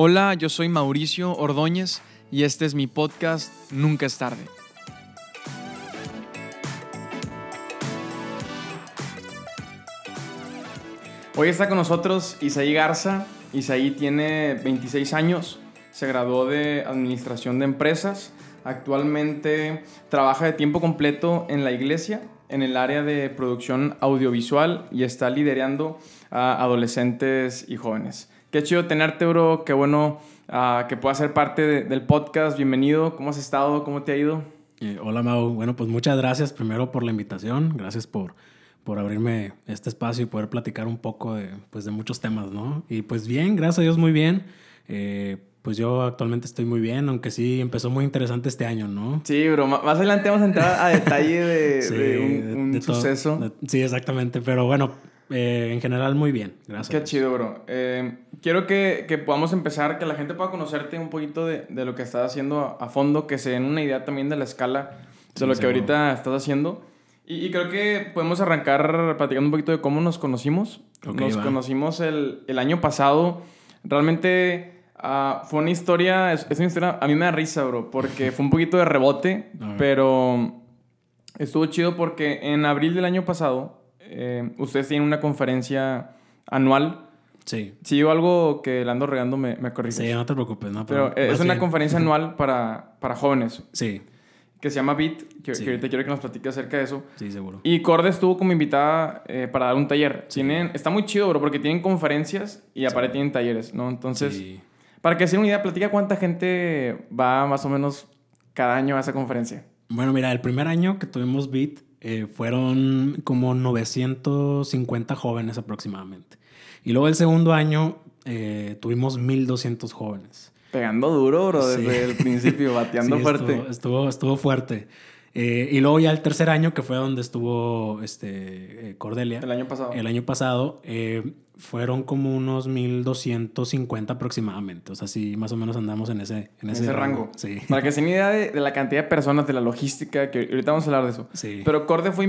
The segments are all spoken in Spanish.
Hola, yo soy Mauricio Ordóñez y este es mi podcast Nunca es tarde. Hoy está con nosotros Isaí Garza. Isaí tiene 26 años, se graduó de Administración de Empresas, actualmente trabaja de tiempo completo en la iglesia, en el área de producción audiovisual y está liderando a adolescentes y jóvenes. Qué chido tenerte, bro. Qué bueno ah, que puedas ser parte del podcast. Bienvenido. ¿Cómo has estado? ¿Cómo te ha ido? Eh, hola, Mau. Bueno, pues muchas gracias primero por la invitación. Gracias por, por abrirme este espacio y poder platicar un poco de, pues, de muchos temas, ¿no? Y pues bien, gracias a Dios, muy bien. Eh, pues yo actualmente estoy muy bien, aunque sí empezó muy interesante este año, ¿no? Sí, bro. Más adelante vamos a entrar a detalle de, un, suceso. sí, exactamente. Pero bueno, eh, en general, muy bien. Gracias. Qué chido, bro. Eh, quiero que, que, podamos empezar, que la gente pueda conocerte un poquito de, de lo que estás haciendo a, fondo, que se den una idea también de la escala de lo que ahorita estás haciendo. Y, y, creo que podemos arrancar platicando un poquito de cómo nos conocimos. nos conocimos el, el, año pasado. Realmente uh, fue una historia, es, es, una historia, a mí me da risa, bro, porque fue un poquito de rebote, pero estuvo chido porque en abril del año pasado eh, ustedes tienen una conferencia anual. Sí. Si digo algo que le ando regando, me, me corriges. Sí, no te preocupes. No, pero, eh, es una conferencia anual para, para jóvenes. Sí. Que se llama BIT, que, que, ahorita quiero que nos platique acerca de eso. Sí, seguro. Y Corde estuvo como invitada eh, para dar un taller. Tienen, está muy chido, bro, porque tienen conferencias y aparte tienen talleres, ¿no? Entonces, para que se una idea, platica cuánta gente va más o menos cada año a esa conferencia. Bueno, mira, el primer año que tuvimos BIT eh, fueron como 950 jóvenes aproximadamente. Y luego el segundo año eh, tuvimos 1200 jóvenes. Pegando duro, bro, desde el principio, bateando fuerte. Estuvo, estuvo, fuerte. Eh, y luego ya el tercer año, que fue donde estuvo este, Cordelia. El año pasado. El año pasado, fueron como unos 1250 aproximadamente. O sea, sí, más o menos andamos en ese, en ese, rango. Sí. Para que se den idea de, la cantidad de personas, de la logística, que ahorita vamos a hablar de eso. Sí. Pero Corde fue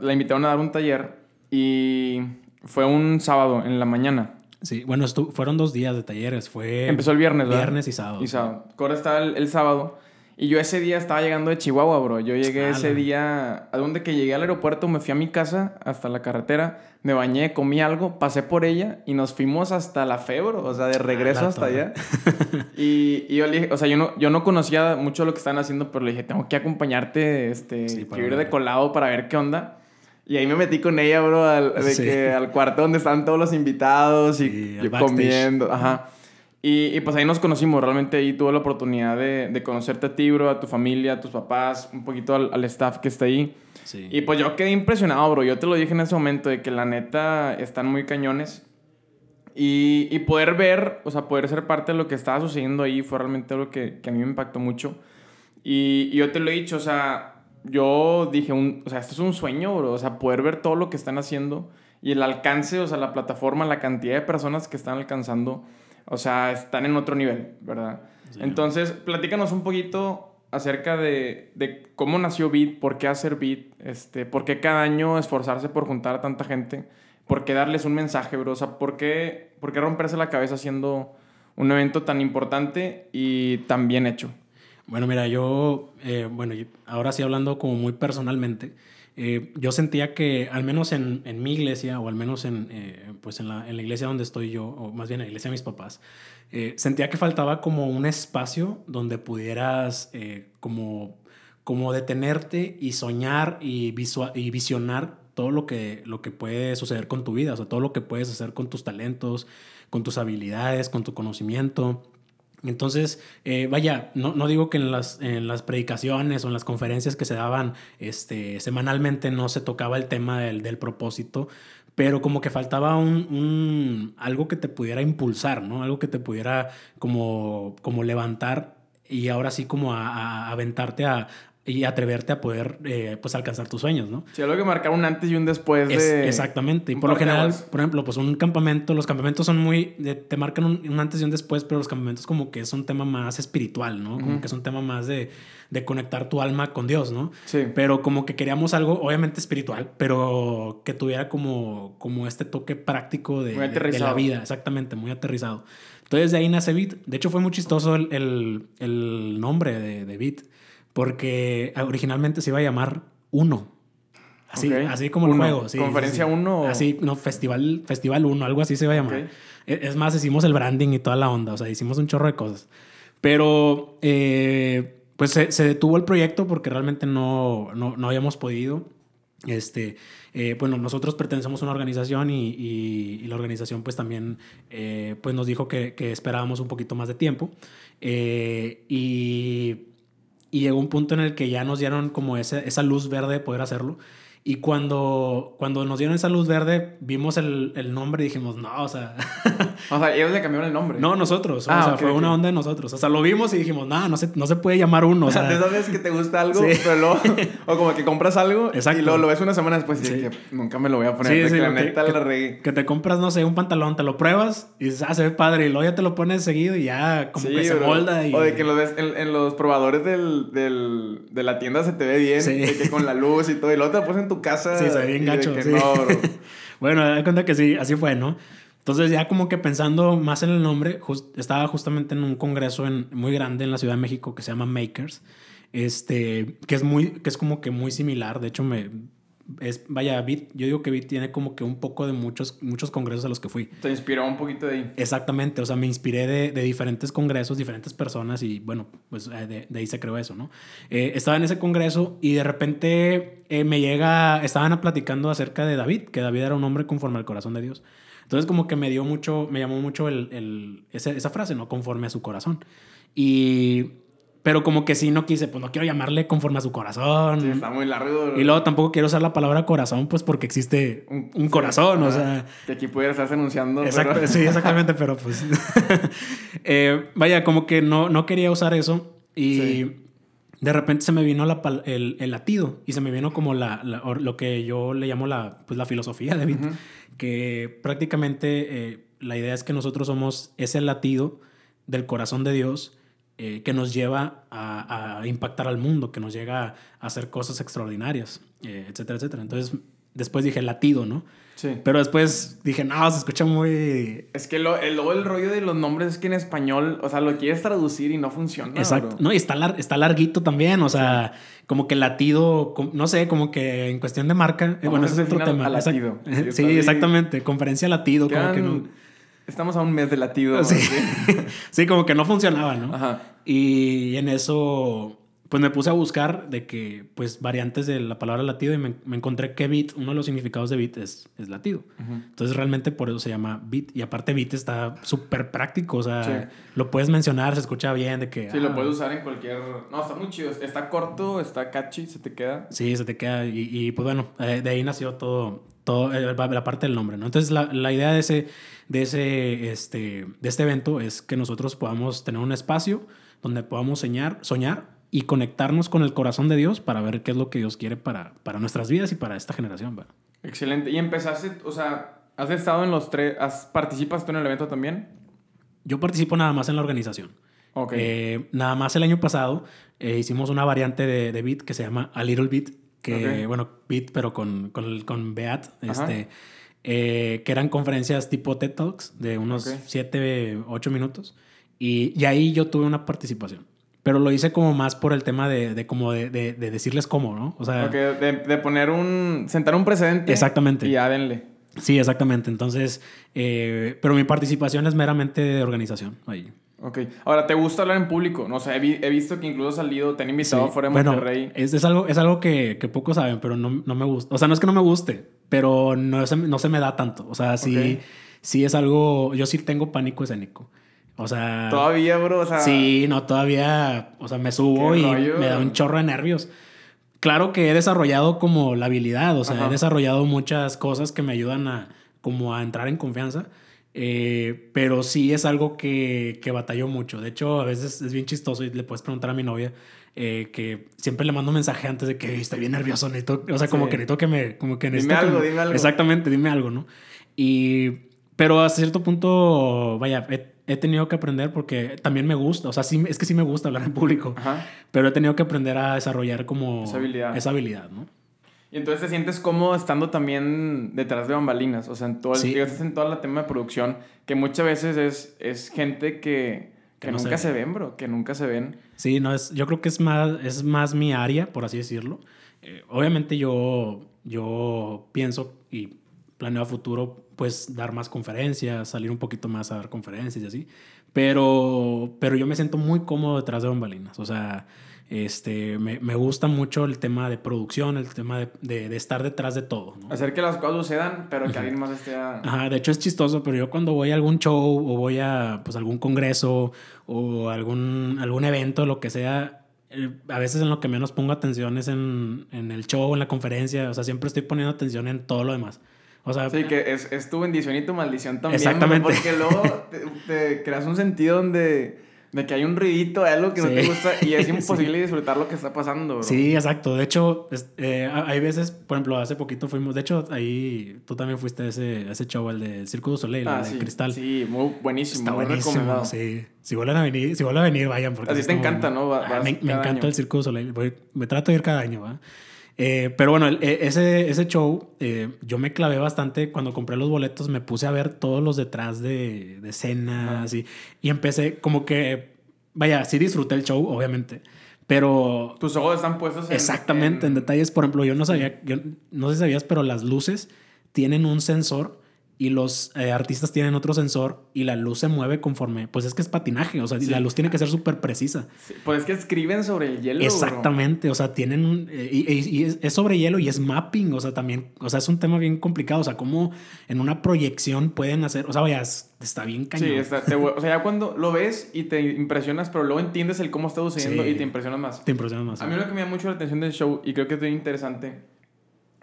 la invitaron a dar un taller y fue un sábado en la mañana. Sí, bueno, fueron dos días de talleres. Fue Empezó el viernes, ¿verdad? Viernes y sábado. Y sábado. Corde estaba el sábado y yo ese día estaba llegando de Chihuahua, bro. Yo llegué ese día, a donde que llegué al aeropuerto, me fui a mi casa hasta la carretera, me bañé, comí algo, pasé por ella y nos fuimos hasta la fe, bro. O sea, de regreso hasta allá. y, y, yo le dije, o sea, yo no, yo no conocía mucho lo que estaban haciendo, pero le dije, tengo que acompañarte, este, ir de colado para ver qué onda. Y ahí me metí con ella, bro, al, de que, al cuarto donde están todos los invitados y yo comiendo. Ajá. Y, pues ahí nos conocimos, realmente ahí tuve la oportunidad de, de conocerte a ti, bro, a tu familia, a tus papás, un poquito al, staff que está ahí. Sí. Y pues yo quedé impresionado, bro. Yo te lo dije en ese momento de que la neta están muy cañones. Y, y poder ver, o sea, poder ser parte de lo que estaba sucediendo ahí fue realmente algo que, que a mí me impactó mucho. Y, y, yo te lo he dicho, o sea, yo dije, un, o sea, esto es un sueño, bro. O sea, poder ver todo lo que están haciendo y el alcance, o sea, la plataforma, la cantidad de personas que están alcanzando o sea, están en otro nivel, ¿verdad? Entonces, platícanos un poquito acerca de, de, cómo nació Beat, por qué hacer Beat, este, por qué cada año esforzarse por juntar a tanta gente, por qué darles un mensaje, bro. O sea, por qué, por qué romperse la cabeza haciendo un evento tan importante y tan bien hecho. Bueno, mira, yo, eh, bueno, ahora sí hablando como muy personalmente, eh, yo sentía que, al menos en, en, mi iglesia, o al menos en, eh, pues en, la, en, la, iglesia donde estoy yo, o más bien en la iglesia de mis papás, eh, sentía que faltaba como un espacio donde pudieras como, como detenerte y soñar y, y visionar todo lo que, lo que puede suceder con tu vida, o sea, todo lo que puedes hacer con tus talentos, con tus habilidades, con tu conocimiento. Entonces, eh, vaya, no, no, digo que en las, en las predicaciones o en las conferencias que se daban este, semanalmente no se tocaba el tema del, del propósito, pero como que faltaba un, un, algo que te pudiera impulsar, ¿no? Algo que te pudiera como, como levantar y ahora sí como a, a aventarte a, y atreverte a poder eh, pues alcanzar tus sueños, ¿no? Sí, algo que marcar un antes y un después de... exactamente. Y por lo general, por ejemplo, pues un campamento, los campamentos son muy... te marcan un, antes y un después, pero los campamentos como que es un tema más espiritual, ¿no? Como que es un tema más de, de, conectar tu alma con Dios, ¿no? Sí. Pero como que queríamos algo, obviamente espiritual, pero que tuviera como, como este toque práctico de, de, la vida, exactamente, muy aterrizado. Entonces de ahí nace Beat. De hecho fue muy chistoso el, el, el nombre de, de Beat porque originalmente se iba a llamar Uno. Así, así como el juego. ¿Conferencia 1? Así, no, Festival, Festival 1, algo así se iba a llamar. E, es más, hicimos el branding y toda la onda, o sea, hicimos un chorro de cosas. Pero, eh, pues se, detuvo el proyecto porque realmente no, no, no habíamos podido. Este, eh, bueno, nosotros pertenecemos a una organización y, y, la organización pues también eh, pues nos dijo que, que, esperábamos un poquito más de tiempo. y y llegó un punto en el que ya nos dieron como esa, esa luz verde de poder hacerlo. Y cuando, cuando nos dieron esa luz verde, vimos el, el nombre y dijimos, no, o sea. o sea, ellos le cambiaron el nombre. No, nosotros. Ah, o sea, fue una onda de nosotros. O sea, lo vimos y dijimos, no, no se, no se puede llamar uno. O sea, de sabes que te gusta algo, pero luego. o como que compras algo y luego lo ves una semana después y dices que nunca me lo voy a poner. Sí, que la neta que, la regué. Que te compras, no sé, un pantalón, te lo pruebas y dices, ah, se ve padre. Y luego ya te lo pones seguido y ya como que se molda. Y... O de que lo ves en, en los probadores del, del, de la tienda se te ve bien. De que con la luz y todo. Y luego te lo pones en tu casa. Sí, se gacho. bueno, da cuenta que sí, así fue, ¿no? Entonces ya como que pensando más en el nombre, estaba justamente en un congreso en, muy grande en la Ciudad de México que se llama Makers, este, que es, muy, que es como que muy similar, de hecho me, es, vaya, Bit, yo digo que Bit tiene como que un poco de muchos, muchos congresos a los que fui. ¿Te inspiró un poquito de ahí? Exactamente, o sea, me inspiré de, de diferentes congresos, diferentes personas y bueno, pues eh, de, de ahí se creó eso, ¿no? Eh, estaba en ese congreso y de repente eh, me llega, estaban platicando acerca de David, que David era un hombre conforme al corazón de Dios. Entonces como que me dio mucho, me llamó mucho el, el, esa, esa frase, ¿no? Conforme a su corazón. Y pero como que sí no quise, pues no quiero llamarle conforme a su corazón. Sí, está muy largo. Y luego tampoco quiero usar la palabra corazón, pues porque existe un, corazón, o sea... Que aquí pudieras estar anunciando. Exacto, Sí, exactamente, pero pues... Eh, vaya, como que no, no quería usar eso y... De repente se me vino el, el, latido y se me vino como la, lo que yo le llamo la, pues la filosofía de David, que prácticamente eh, la idea es que nosotros somos ese latido del corazón de Dios eh, que nos lleva a, impactar al mundo, que nos llega a hacer cosas extraordinarias, eh, etcétera, etcétera. Entonces, después dije latido, ¿no? Sí. Pero después dije, no, se escucha muy... Es que lo, el, el rollo de los nombres es que en español, o sea, lo quieres traducir y no funciona. Exacto. No, y está, está larguito también, o sea, como que latido, no sé, como que en cuestión de marca. Eh, bueno, ese es otro tema. latido. Sí, exactamente. Conferencia latido, como que no Estamos a un mes de latido. Sí. sí, como que no funcionaba, ¿no? Ajá. Y en eso, pues me puse a buscar de que, pues, variantes de la palabra latido y me, encontré que beat, uno de los significados de beat es, es latido. Entonces, realmente por eso se llama beat. Y aparte, beat está súper práctico, o sea, lo puedes mencionar, se escucha bien, de que... Sí, lo ah, puedes usar en cualquier... No, está muy chido. Está corto, está catchy, se te queda. Sí, se te queda. Y, y pues bueno, eh, de ahí nació todo, todo eh, la parte del nombre, ¿no? Entonces, la, la idea de ese de, ese, este, de este evento es que nosotros podamos tener un espacio donde podamos soñar, soñar y conectarnos con el corazón de Dios para ver qué es lo que Dios quiere para, para nuestras vidas y para esta generación. Excelente. ¿Y empezaste, o sea, has estado en los tres, participas tú en el evento también? Yo participo nada más en la organización. Okay. Eh, nada más el año pasado eh, hicimos una variante de, de beat que se llama A Little Beat, que, bueno, beat, pero con, con, con Beat. Este, eh, que eran conferencias tipo TED Talks de unos 7, 8 minutos. Y, y, ahí yo tuve una participación. Pero lo hice como más por el tema de, de como de, de, decirles cómo, ¿no? O sea... de, poner un... Sentar un precedente. Exactamente. Y ya denle. Sí, exactamente. Entonces, eh, pero mi participación es meramente de organización ahí. Ok. Ahora, ¿te gusta hablar en público? No sé, he, visto que incluso has salido, te han invitado fuera de Monterrey. es, es, algo, es algo que, que pocos saben, pero no, no, me gusta. O sea, no es que no me guste, pero no se, no se me da tanto. O sea, sí, sí es algo... Yo sí tengo pánico escénico. O sea... Todavía, bro, o sea... Sí, no, todavía... O sea, me subo y me da un chorro de nervios. Claro que he desarrollado como la habilidad, o sea, he desarrollado muchas cosas que me ayudan a como a entrar en confianza eh, pero sí es algo que, que batalló mucho. De hecho, a veces es bien chistoso y le puedes preguntar a mi novia. eh, que siempre le mando un mensaje antes de que estoy bien nervioso, necesito, o sea, como que necesito que me, como que necesito Dime algo, me- dime algo. Exactamente, dime algo, ¿no? Y, pero a cierto punto, vaya, he, he tenido que aprender porque también me gusta, o sea, sí, es que sí me gusta hablar en público, Ajá. pero he tenido que aprender a desarrollar como Esa habilidad. esa habilidad, ¿no? Y entonces te sientes cómodo estando también detrás de bambalinas, o sea, en todo el, Sí. en todo el tema de producción, que muchas veces es, es gente que, que Que no nunca se se, ve. ven, bro, que nunca se ven. Sí, no es, yo creo que es más, es más mi área, por así decirlo. Eh, obviamente yo, yo pienso y planeo a futuro, pues, dar más conferencias, salir un poquito más a dar conferencias y así. Pero, pero yo me siento muy cómodo detrás de bambalinas. O sea, este, me, me gusta mucho el tema de producción, el tema de, de- de estar detrás de todo. ¿no? Hacer que las cosas sucedan, pero que alguien más esté... a- Ajá, de hecho es chistoso, pero yo cuando voy a algún show o voy a pues, algún congreso o algún, algún evento, lo que sea, eh, a veces en lo que menos pongo atención es en, en el show, en la conferencia, o sea, siempre estoy poniendo atención en todo lo demás. O sea, Sí, que es, es tu bendición y tu maldición también. Exactamente. Porque luego te, te creas un sentido donde... De que hay un ruidito, hay algo que no te gusta y es Sí. imposible disfrutar lo que está pasando, bro. Sí, exacto. De hecho, es- eh, ha- hay veces, por ejemplo, hace poquito fuimos, de hecho, ahí tú también fuiste a ese, a ese show, el de Circo du Soleil, Ah, el de sí. Cristal. Sí, muy buenísimo, Está muy buenísimo, recomendado. sí. Si vuelven a venir, si vuelven a venir, vayan. Porque A ti sí te encanta, bueno. ¿no? Va- Ah, me, encanta año. el Circo du Soleil. Voy- me trato de ir cada año, ¿va? Eh, pero bueno, el- e- ese, ese show, eh, yo me clavé bastante. Cuando compré los boletos, me puse a ver todos los detrás de, de escenas y, y empecé como que, vaya, sí disfruté el show, obviamente. Pero Tus ojos están puestos en... Exactamente, en, detalles. Por ejemplo, yo no sabía, yo no sé si sabías, pero las luces tienen un sensor y los eh, artistas tienen otro sensor y la luz se mueve conforme. Pues es que es patinaje, o sea, Sí. la luz tiene que ser súper precisa. Sí, Pues es que escriben sobre el hielo, bro. Exactamente, o sea, tienen un. eh, y, y- y es, sobre hielo y es mapping, o sea, también. O sea, es un tema bien complicado, o sea, cómo en una proyección pueden hacer. O sea, vaya, es- está bien cañón. Sí, está, te- o sea, ya cuando lo ves y te impresionas, pero luego entiendes el cómo está sucediendo Sí. y te impresionas más. Te impresiona más. A mí lo que me llama mucho la atención del show, y creo que es muy interesante,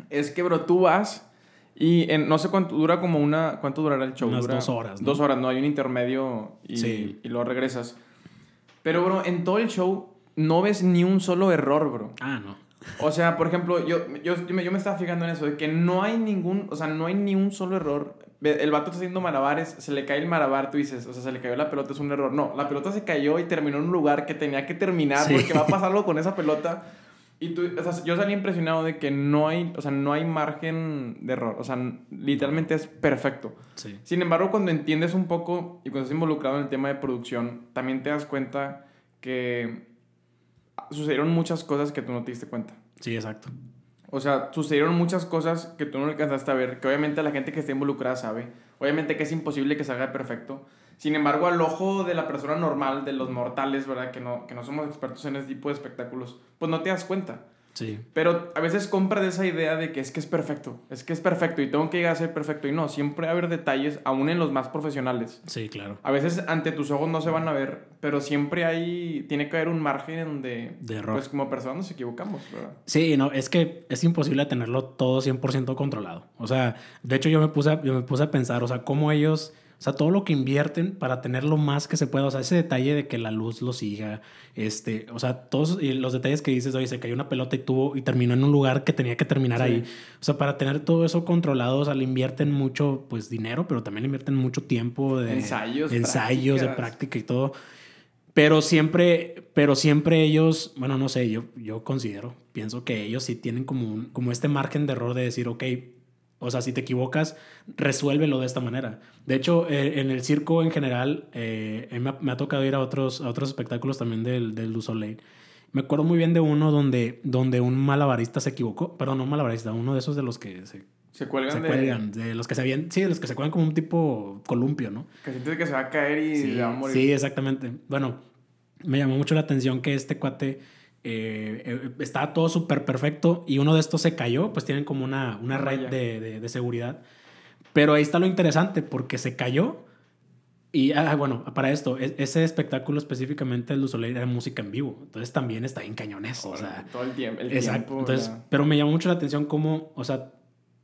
es que, bro, tú vas y en, no sé cuánto dura como una... ¿Cuánto durará el show? Unas Dura dos horas, ¿no? Dos horas, ¿no? Hay un intermedio y, Sí. y luego regresas. Pero, bro, en todo el show no ves ni un solo error, bro. Ah, no. O sea, por ejemplo, yo, yo, yo, me, yo me estaba fijando en eso, de que no hay ningún, o sea, no hay ni un solo error. El vato está haciendo malabares, se le cae el malabar, tú dices, o sea, se le cayó la pelota, es un error. No, la pelota se cayó y terminó en un lugar que tenía que terminar Sí. porque va a pasarlo con esa pelota. Y tú, o sea, yo salí impresionado de que no hay, o sea, no hay margen de error. O sea, literalmente es perfecto. Sí. Sin embargo, cuando entiendes un poco y cuando estás involucrado en el tema de producción, también te das cuenta que sucedieron muchas cosas que tú no te diste cuenta. Sí, exacto. O sea, sucedieron muchas cosas que tú no alcanzaste a ver, que obviamente la gente que está involucrada sabe. Obviamente que es imposible que se haga perfecto. Sin embargo, al ojo de la persona normal, de los mortales, ¿verdad? Que no, que no somos expertos en ese tipo de espectáculos, pues no te das cuenta. Sí. Pero a veces compras esa idea de que es que es perfecto, es que es perfecto y tengo que llegar a ser perfecto. Y no, siempre va a haber detalles, aún en los más profesionales. Sí, claro. A veces ante tus ojos no se van a ver, pero siempre hay, tiene que haber un margen en donde, De error. pues como personas nos equivocamos, ¿verdad? Sí, no, es que es imposible tenerlo todo 100% controlado. O sea, de hecho yo me puse a, yo me puse a pensar, o sea, cómo ellos, o sea, todo lo que invierten para tener lo más que se pueda, o sea, ese detalle de que la luz lo siga, este, o sea, todos y los detalles que dices, oye, se cayó una pelota y tuvo y terminó en un lugar que tenía que terminar Sí. ahí. O sea, para tener todo eso controlado, o sea, le invierten mucho, pues, dinero, pero también le invierten mucho tiempo de Ensayos, ensayos, de práctica y todo. Pero siempre, pero siempre ellos, bueno, no sé, yo, yo considero, pienso que ellos sí tienen como, un, como este margen de error de decir, ok, o sea, si te equivocas, resuélvelo de esta manera. De hecho, eh, en el circo en general, eh, me, ha, me ha tocado ir a otros, a otros espectáculos también del, del Du Soleil. Me acuerdo muy bien de uno donde, donde un malabarista se equivocó, perdón, no un malabarista, uno de esos de los que se, Se cuelgan se de... cuelgan, de los que se habían, sí, de los que se cuelgan como un tipo columpio, ¿no? Que sientes que se va a caer y Sí, se va a morir. sí, exactamente. Bueno, me llamó mucho la atención que este cuate eh, estaba todo súper perfecto y uno de estos se cayó, pues tienen como una, una Una red de, de- de seguridad. Pero ahí está lo interesante, porque se cayó y, ah, bueno, para esto, e- ese espectáculo específicamente, el Soleil, era música en vivo. Entonces también está en cañones. O sea, todo el tiempo. El Exacto. tiempo, Entonces, ya. pero me llamó mucho la atención cómo, o sea,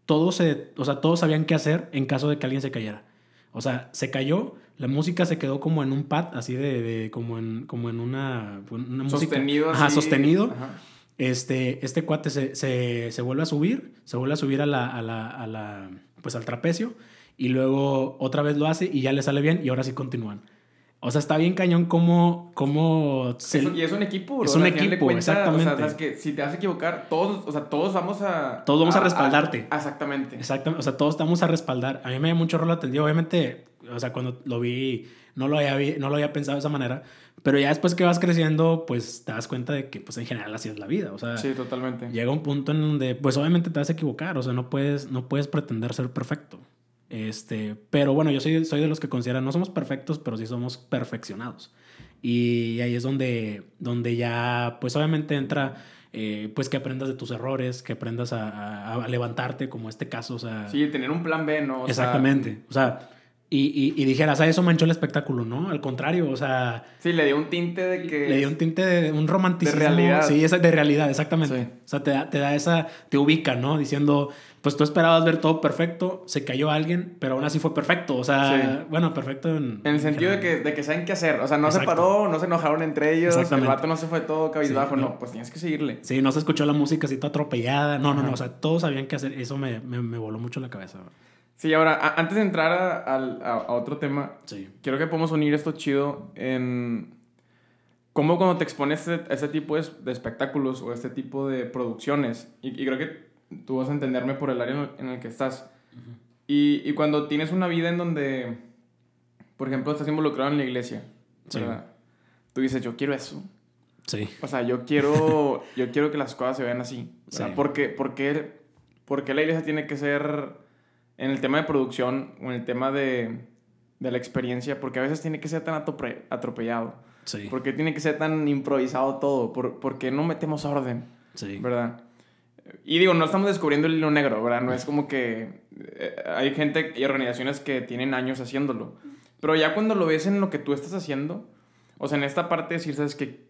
todos se, o sea, todos sabían qué hacer en caso de que alguien se cayera. O sea, se cayó, la música se quedó como en un pad, así de, de como, en, como en una, una sostenido Ajá, sostenido. Este, este cuate se, se, se, vuelve a subir, se vuelve a subir a la, a la, a la, pues al trapecio y luego otra vez lo hace y ya le sale bien y ahora sí continúan. O sea, está bien cañón como... como y es un equipo, Es un equipo, exactamente. O sea, que si te vas a equivocar, todos, o sea, todos vamos a... Todos vamos a, respaldarte. exactamente. Exactamente. O sea, todos estamos a respaldar. A mí me dio mucho rol atendido. Obviamente, o sea, cuando lo vi, no lo había, no lo había pensado de esa manera. Pero ya después que vas creciendo, pues te das cuenta de que, pues en general así es la vida. O sea, sí, totalmente. Llega un punto en donde, pues obviamente te vas a equivocar. O sea, no puedes, no puedes pretender ser perfecto. Este, pero bueno, yo soy, soy de los que consideran, no somos perfectos, pero sí somos perfeccionados. Y ahí es donde, donde ya, pues obviamente entra, eh, pues que aprendas de tus errores, que aprendas a, a, levantarte, como este caso, o sea... Sí, tener un plan B, ¿no? exactamente, o sea... Y, y, dijeras, ah, eso manchó el espectáculo, ¿no? Al contrario, o sea... Sí, le dio un tinte de que... Le dio un tinte de un romanticismo. De realidad. Sí, esa, de realidad, exactamente. O sea, te da, te da esa... Te ubica, ¿no? Diciendo, pues tú esperabas ver todo perfecto, se cayó alguien, pero aún así fue perfecto. O sea, bueno, perfecto en... En el sentido de que, de que saben qué hacer. O sea, no se paró, no se enojaron entre ellos, el vato no se fue todo cabizbajo, no. pues tienes que seguirle. Sí, no se escuchó la música así toda atropellada. No, no, no, o sea, todos sabían qué hacer. Eso me, me, me voló mucho la cabeza. Sí, ahora, antes de entrar a, a, otro tema, quiero que podamos unir esto chido en cómo cuando te expones a este, tipo de, espectáculos o este tipo de producciones, y, creo que tú vas a entenderme por el área en el que estás, y, y, cuando tienes una vida en donde, por ejemplo, estás involucrado en la iglesia, Tú dices, yo quiero eso. Sí. O sea, yo quiero, yo quiero que las cosas se vean así. Sí. ¿Por qué, por, qué, ¿Por qué la iglesia tiene que ser en el tema de producción o en el tema de, de la experiencia, porque a veces tiene que ser tan atropellado. Sí. Porque tiene que ser tan improvisado todo, por, porque no metemos orden. Sí. ¿Verdad? Y digo, no estamos descubriendo el hilo negro, ¿verdad? No es como que eh, hay gente y organizaciones que tienen años haciéndolo. Pero ya cuando lo ves en lo que tú estás haciendo, o sea, en esta parte de decir, ¿sabes qué?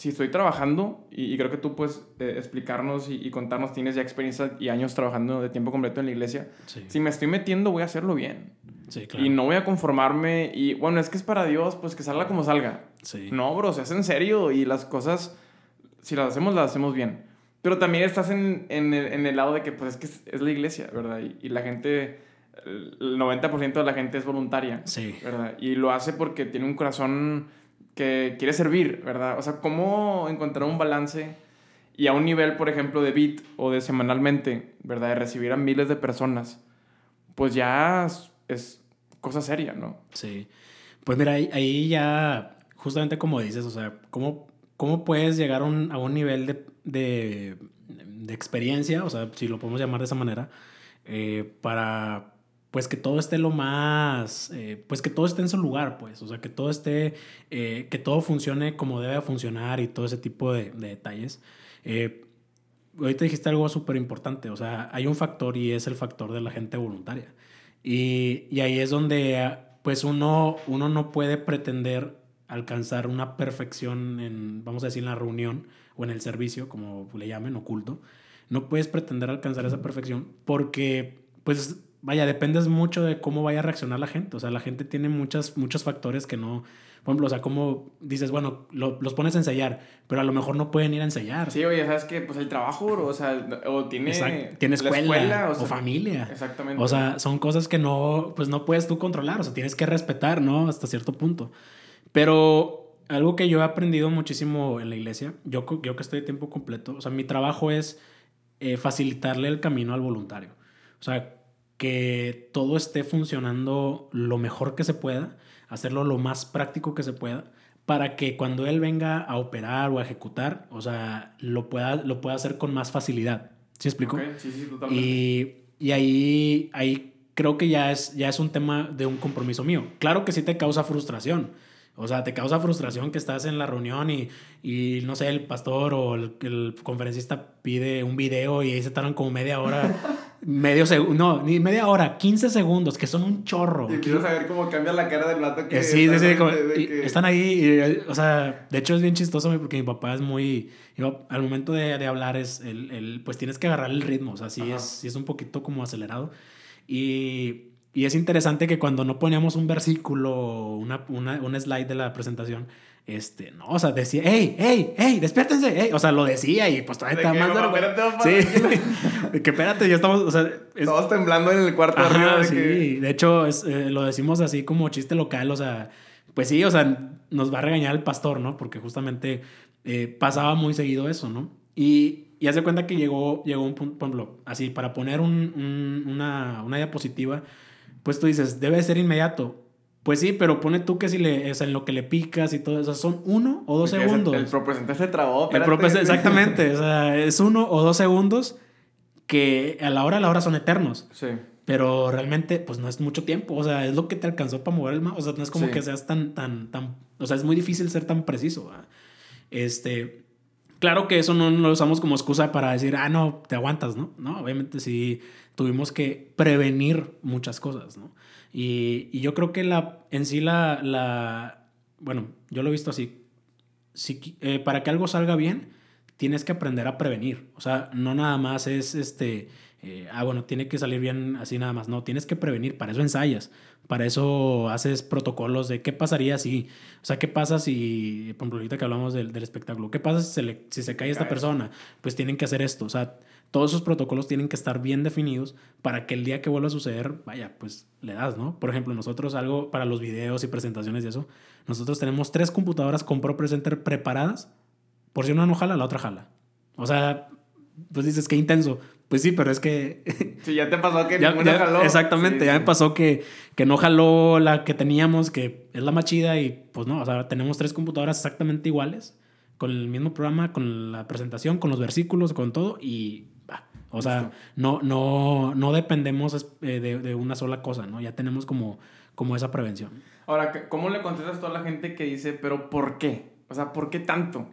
Si estoy trabajando, y, creo que tú puedes eh, explicarnos y, contarnos, tienes ya experiencia y años trabajando de tiempo completo en la iglesia, si me estoy metiendo voy a hacerlo bien. Sí, claro. Y no voy a conformarme y bueno, es que es para Dios, pues que salga como salga. Sí. No, bro, se hace en serio y las cosas, si las hacemos, las hacemos bien. Pero también estás en, en, el, en el, lado de que pues es que es, la iglesia, ¿verdad? Y, y, la gente, el 90% de la gente es voluntaria, sí. ¿verdad? Y lo hace porque tiene un corazón que quiere servir, ¿verdad? O sea, ¿cómo encontrar un balance y a un nivel, por ejemplo, de bit o de semanalmente, ¿verdad? De recibir a miles de personas, pues ya es, cosa seria, ¿no? Sí. Pues mira, ahí, ya, justamente como dices, o sea, ¿cómo, cómo puedes llegar a un, a un nivel de, de, de, experiencia, o sea, si lo podemos llamar de esa manera, eh, para pues que todo esté lo más, eh, pues que todo esté en su lugar, pues, o sea, que todo esté, eh, que todo funcione como debe funcionar y todo ese tipo de, detalles. Eh, ahorita dijiste algo súper importante, o sea, hay un factor y es el factor de la gente voluntaria. Y, y, ahí es donde, pues, uno, uno no puede pretender alcanzar una perfección en, vamos a decir, en la reunión o en el servicio, como le llamen, oculto. No puedes pretender alcanzar esa perfección porque, pues, vaya, dependes mucho de cómo vaya a reaccionar la gente. O sea, la gente tiene muchas, muchos factores que no. Por ejemplo, o sea, como dices, bueno, los pones a ensayar, pero a lo mejor no pueden ir a ensayar. Sí, oye, sabes que pues el trabajo, o sea, o tiene, tiene escuela, o, familia. Exactamente. O sea, son cosas que no, pues no puedes tú controlar, o sea, tienes que respetar, ¿no? Hasta cierto punto. Pero algo que yo he aprendido muchísimo en la iglesia, yo, yo que estoy de tiempo completo, o sea, mi trabajo es eh, facilitarle el camino al voluntario. O sea, que todo esté funcionando lo mejor que se pueda, hacerlo lo más práctico que se pueda, para que cuando él venga a operar o a ejecutar, o sea, lo pueda, lo pueda hacer con más facilidad. ¿Sí explico? Sí, sí, totalmente. Y, y, ahí, ahí creo que ya es, ya es un tema de un compromiso mío. Claro que sí te causa frustración. O sea, te causa frustración que estás en la reunión y, y no sé, el pastor o el, el, conferencista pide un video y ahí se tardan como media hora medio segundo, no, ni media hora, 15 segundos, que son un chorro. Y quiero saber cómo cambia la cara del plato que... Eh, sí, sí, sí, están ahí, o sea, de hecho es bien chistoso porque mi papá es muy, al momento de, de hablar es, el, el, pues tienes que agarrar el ritmo, o sea, sí es, sí es un poquito como acelerado. Y, y es interesante que cuando no poníamos un versículo, una, una, un slide de la presentación, este, no, o sea, decía, hey, hey, hey, despiértense, hey. o sea, lo decía y pues todavía está más de Sí, que espérate, ya estamos, o sea, estamos temblando en el cuarto arriba. De sí, de hecho, es, eh, lo decimos así como chiste local, o sea, pues sí, o sea, nos va a regañar el pastor, ¿no? Porque justamente eh, pasaba muy seguido eso, ¿no? Y, y hace cuenta que llegó, llegó un punto, por ejemplo, así, para poner un, una, una diapositiva, pues tú dices, debe ser inmediato. Pues sí, pero pone tú que si le, es en lo que le picas y todo eso, son uno o dos segundos. El, el se trabó. El exactamente, o sea, es uno o dos segundos que a la hora a la hora son eternos. Sí. Pero realmente, pues no es mucho tiempo. O sea, es lo que te alcanzó para mover el mouse. O sea, no es como que seas tan, tan, tan. O sea, es muy difícil ser tan preciso. Este. Claro que eso no, no, lo usamos como excusa para decir, ah, no, te aguantas, ¿no? No, obviamente sí tuvimos que prevenir muchas cosas, ¿no? Y, y yo creo que la, en sí la, la, bueno, yo lo he visto así, si, eh, para que algo salga bien, tienes que aprender a prevenir, o sea, no nada más es, este, eh, ah, bueno, tiene que salir bien así nada más, no, tienes que prevenir, para eso ensayas, para eso haces protocolos de qué pasaría si, o sea, qué pasa si, por ejemplo, ahorita que hablamos del, del espectáculo, qué pasa si se, le, si se cae esta persona, pues tienen que hacer esto, o sea, todos esos protocolos tienen que estar bien definidos para que el día que vuelva a suceder, vaya, pues le das, ¿no? Por ejemplo, nosotros algo para los videos y presentaciones y eso, nosotros tenemos tres computadoras con Pro Presenter preparadas, por si una no jala, la otra jala. O sea, pues dices, qué intenso. Pues sí, pero es que... Sí, ya te pasó que ninguna jaló. Exactamente, ya me pasó que, que no jaló la que teníamos, que es la más chida y pues no, o sea, tenemos tres computadoras exactamente iguales, con el mismo programa, con la presentación, con los versículos, con todo y... o sea, no, no, no dependemos eh, de, de, una sola cosa, ¿no? Ya tenemos como, como esa prevención. Ahora, ¿cómo le contestas a toda la gente que dice, pero ¿por qué? O sea, ¿por qué tanto?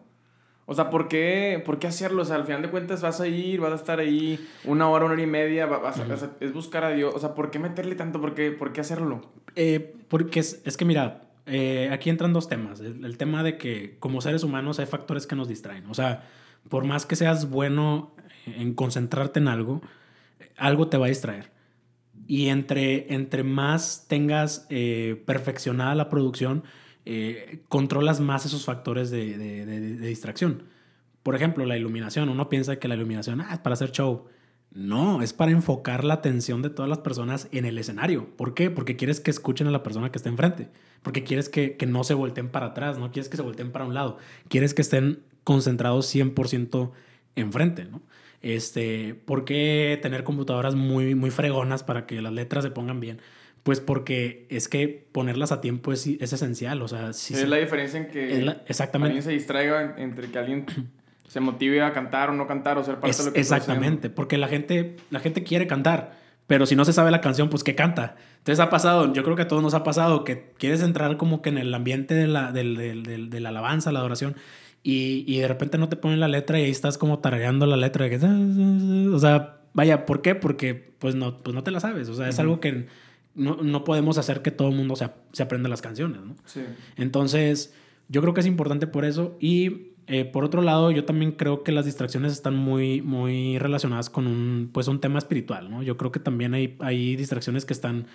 O sea, ¿por qué, ¿por qué hacerlo? O sea, al final de cuentas vas a ir, vas a estar ahí una hora, una hora y media, vas a, es buscar a Dios. O sea, ¿por qué meterle tanto? ¿Por qué, por qué hacerlo? Eh, porque es, es, que mira, eh, aquí entran dos temas. El, tema de que como seres humanos hay factores que nos distraen. O sea, por más que seas bueno en concentrarte en algo, algo te va a distraer. Y entre, entre más tengas eh, perfeccionada la producción, eh, controlas más esos factores de, distracción. Por ejemplo, la iluminación. Uno piensa que la iluminación ah, es para hacer show. No, es para enfocar la atención de todas las personas en el escenario. ¿Por qué? Porque quieres que escuchen a la persona que está enfrente. Porque quieres que, que no se volteen para atrás, no quieres que se volteen para un lado. Quieres que estén concentrados 100% enfrente, ¿no? Este, ¿Por qué tener computadoras muy, muy fregonas para que las letras se pongan bien? Pues porque es que ponerlas a tiempo es, es esencial, o sea... Si es la diferencia en que exactamente. alguien se distraiga entre que alguien se motive a cantar o no cantar o ser parte de lo que Exactamente, porque la gente, la gente quiere cantar, pero si no se sabe la canción, pues ¿qué canta? Entonces ha pasado, yo creo que a todos nos ha pasado que quieres entrar como que en el ambiente de la, del, del, de la alabanza, la adoración, y, y, de repente no te ponen la letra y ahí estás como tarareando la letra. De que, o sea, vaya, ¿por qué? Porque pues no, pues no te la sabes, o sea, es algo que no, no podemos hacer que todo el mundo se, se, aprenda las canciones, ¿no? Sí. Entonces, yo creo que es importante por eso. Y eh, por otro lado, yo también creo que las distracciones están muy, muy relacionadas con un, pues, un tema espiritual, ¿no? Yo creo que también hay, hay distracciones que están...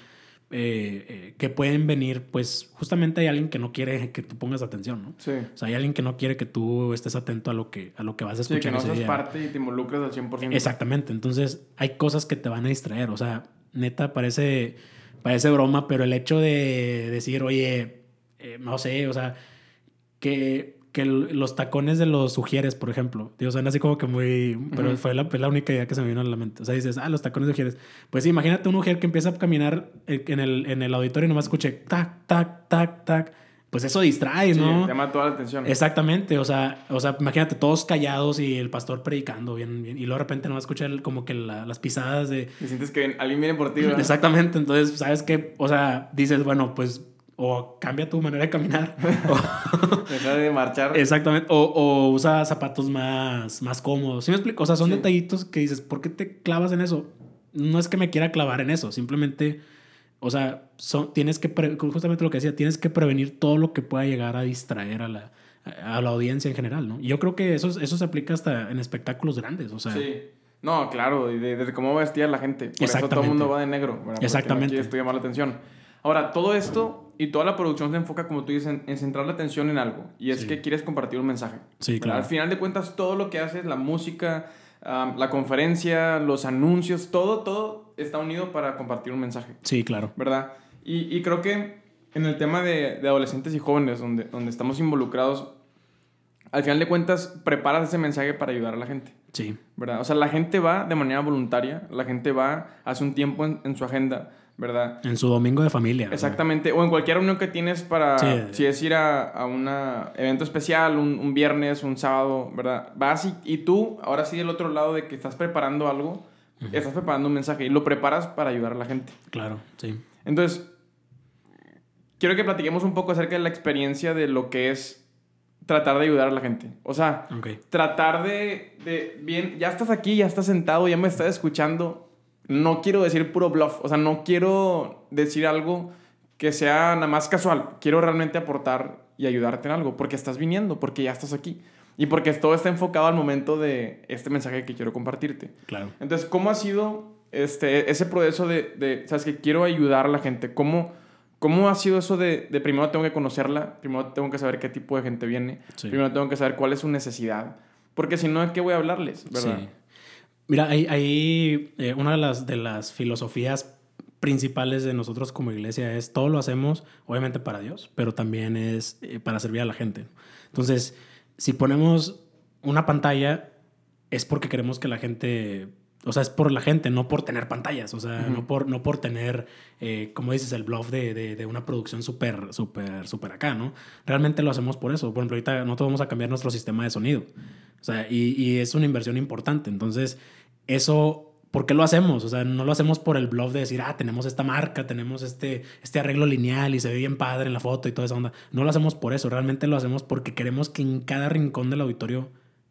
Eh, eh, que pueden venir, pues justamente hay alguien que no quiere que tú pongas atención, ¿no? Sí. O sea, hay alguien que no quiere que tú estés atento a lo que, a lo que vas a escuchar. Sí, que no seas parte y te involucres al 100%. Exactamente. Entonces, hay cosas que te van a distraer. O sea, neta, parece parece broma, pero el hecho de decir, oye, eh, no sé, o sea, que, que los tacones de los sugieres, por ejemplo, digo, suena así como que muy, pero fue la, la, única idea que se me vino a la mente. O sea, dices, ah, los tacones de sugieres. Pues imagínate un mujer que empieza a caminar en el, en el auditorio y nomás escuche tac, tac, tac, tac pues eso distrae, ¿no? Sí, llama toda la atención. Exactamente, o sea, o sea, imagínate todos callados y el pastor predicando bien, bien y luego de repente no va a escuchar como que las pisadas de... Y sientes que alguien viene por ti, ¿verdad? Exactamente, entonces, ¿sabes qué? O sea, dices, bueno, pues o cambia tu manera de caminar. o... Deja de marchar. Exactamente, o, o, usa zapatos más, más cómodos. ¿Sí me explico? O sea, son detallitos que dices, ¿por qué te clavas en eso? No es que me quiera clavar en eso, simplemente o sea, son, tienes que, justamente lo que decía, tienes que prevenir todo lo que pueda llegar a distraer a la, a la audiencia en general, ¿no? Y yo creo que eso, eso se aplica hasta en espectáculos grandes, o sea. Sí. No, claro, y de, desde cómo vestir la gente. Por eso todo el mundo va de negro. ¿verdad? Exactamente. Llamar la atención. Ahora, todo esto y toda la producción se enfoca, como tú dices, en, en centrar la atención en algo. Y es Sí. que quieres compartir un mensaje. Sí, ¿verdad? claro. Al final de cuentas, todo lo que haces, la música, la conferencia, los anuncios, todo, todo está unido para compartir un mensaje. Sí, claro. ¿verdad? Y, y creo que en el tema de, de adolescentes y jóvenes, donde, donde estamos involucrados, al final de cuentas, preparas ese mensaje para ayudar a la gente, Sí. ¿verdad? O sea, la gente va de manera voluntaria, la gente va, hace un tiempo en, en su agenda, ¿verdad? En su domingo de familia. Exactamente, o en cualquier reunión que tienes para, Sí. si es ir a, a un evento especial, un, un viernes, un sábado, ¿verdad? Vas y, y tú, ahora sí del otro lado de que estás preparando algo, estás preparando un mensaje y lo preparas para ayudar a la gente. Claro, sí. Entonces, quiero que platiquemos un poco acerca de la experiencia de lo que es tratar de ayudar a la gente. O sea, Ok. tratar de, de, bien, ya estás aquí, ya estás sentado, ya me estás escuchando. No quiero decir puro bluff, o sea, no quiero decir algo que sea nada más casual. Quiero realmente aportar y ayudarte en algo, porque estás viniendo, porque ya estás aquí. Y porque todo está enfocado al momento de este mensaje que quiero compartirte. Claro. Entonces, ¿cómo ha sido este, ese proceso de, de, sabes, que quiero ayudar a la gente? ¿Cómo, cómo ha sido eso de, de primero tengo que conocerla, primero tengo que saber qué tipo de gente viene, Sí. primero tengo que saber cuál es su necesidad? Porque si no, ¿de qué voy a hablarles? ¿Verdad? Sí. Mira, hay, hay, eh, una de las, de las filosofías principales de nosotros como iglesia es todo lo hacemos obviamente para Dios, pero también es eh, para servir a la gente. Entonces, si ponemos una pantalla es porque queremos que la gente, o sea, es por la gente, no por tener pantallas, o sea, no, por, no por tener, eh, como dices, el bluff de, de, de una producción súper, súper, súper acá, ¿no? Realmente lo hacemos por eso. Por ejemplo, ahorita nosotros vamos a cambiar nuestro sistema de sonido. O sea, y, y es una inversión importante. Entonces, eso, ¿por qué lo hacemos? O sea, no lo hacemos por el bluff de decir, ah, tenemos esta marca, tenemos este, este arreglo lineal y se ve bien padre en la foto y toda esa onda. No lo hacemos por eso, realmente lo hacemos porque queremos que en cada rincón del auditorio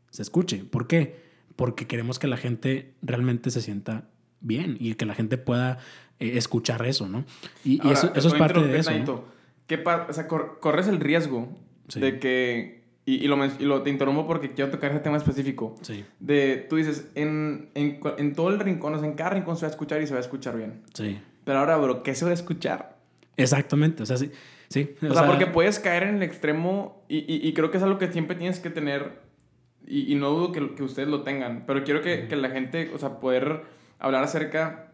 se escuche. ¿Por qué? Porque queremos que la gente realmente se sienta bien y que la gente pueda eh, escuchar eso, ¿no? Y, eso, es parte de eso. ¿no? ¿Qué pa- o sea, cor- corres el riesgo Sí. de que, y, y lo, y lo te interrumpo porque quiero tocar ese tema específico, Sí, de, tú dices, en, en, en todo el rincón, o sea, en cada rincón se va a escuchar y se va a escuchar bien. sí. Pero ahora, bro, ¿qué se va a escuchar? Exactamente. O sea, sí. sí. O, sea, porque puedes caer en el extremo y, y, y creo que es algo que siempre tienes que tener y, y no dudo que, que ustedes lo tengan, pero quiero que, que la gente, o sea, poder hablar acerca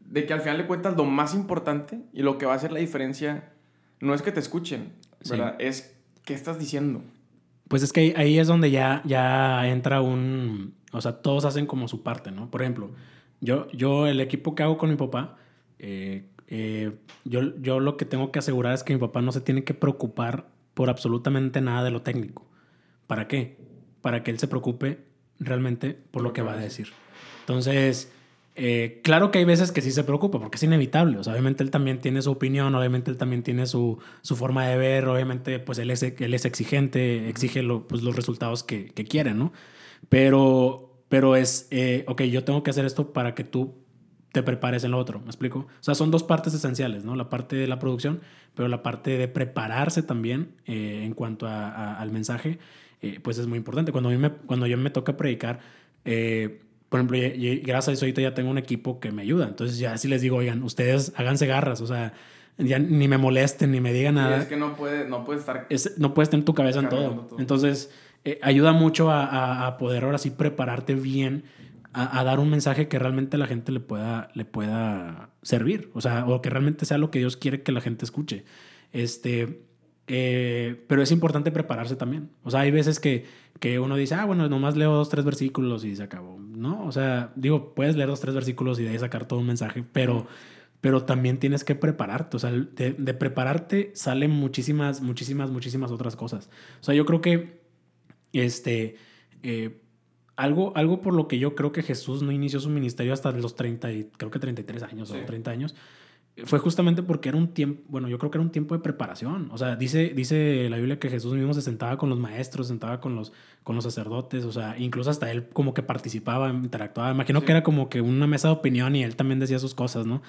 de que al final de cuentas lo más importante y lo que va a hacer la diferencia no es que te escuchen, Sí. ¿verdad? Es qué estás diciendo. Pues es que ahí, es donde ya, ya entra un... O sea, todos hacen como su parte, ¿no? Por ejemplo, yo, yo el equipo que hago con mi papá, eh, eh, yo, yo lo que tengo que asegurar es que mi papá no se tiene que preocupar por absolutamente nada de lo técnico. ¿Para qué? Para que él se preocupe realmente por lo que va a decir. Entonces, eh, claro que hay veces que sí se preocupa porque es inevitable. O sea, obviamente él también tiene su opinión, obviamente él también tiene su, su forma de ver, obviamente pues él es, él es exigente, exige lo- pues, los resultados que, que quiere, ¿no? Pero, pero es, eh, ok, yo tengo que hacer esto para que tú te prepares en lo otro, ¿me explico? O sea, son dos partes esenciales, ¿no? La parte de la producción, pero la parte de prepararse también eh, en cuanto a- a- al mensaje, eh, pues es muy importante. Cuando, a mí me, cuando yo me toca predicar, eh, por ejemplo, y- gracias a eso ahorita ya tengo un equipo que me ayuda. Entonces ya sí les digo, oigan, ustedes háganse garras, o sea, ya ni me molesten, ni me digan nada. Y es que no puede, no puede estar... Es- no puedes tener tu cabeza en todo. todo. Entonces, eh, ayuda mucho a, a- a poder ahora sí prepararte bien, a, a dar un mensaje que realmente la gente le pueda, le pueda servir. O sea, o que realmente sea lo que Dios quiere que la gente escuche. Este, eh, pero es importante prepararse también. O sea, hay veces que, que uno dice, ah, bueno, nomás leo dos, tres versículos y se acabó. No, o sea, digo, puedes leer dos, tres versículos y de ahí sacar todo un mensaje, pero pero también tienes que prepararte. O sea, de, de prepararte salen muchísimas, muchísimas, muchísimas otras cosas. O sea, yo creo que este, eh, algo, algo por lo que yo creo que Jesús no inició su ministerio hasta los 30, y, creo que 33 años Sí. o 30 años, fue justamente porque era un tiempo, bueno, yo creo que era un tiempo de preparación. O sea, dice, dice la Biblia que Jesús mismo se sentaba con los maestros, se sentaba con los, con los sacerdotes, o sea, incluso hasta él como que participaba, interactuaba. Imagino Sí. que era como que una mesa de opinión y él también decía sus cosas, ¿no?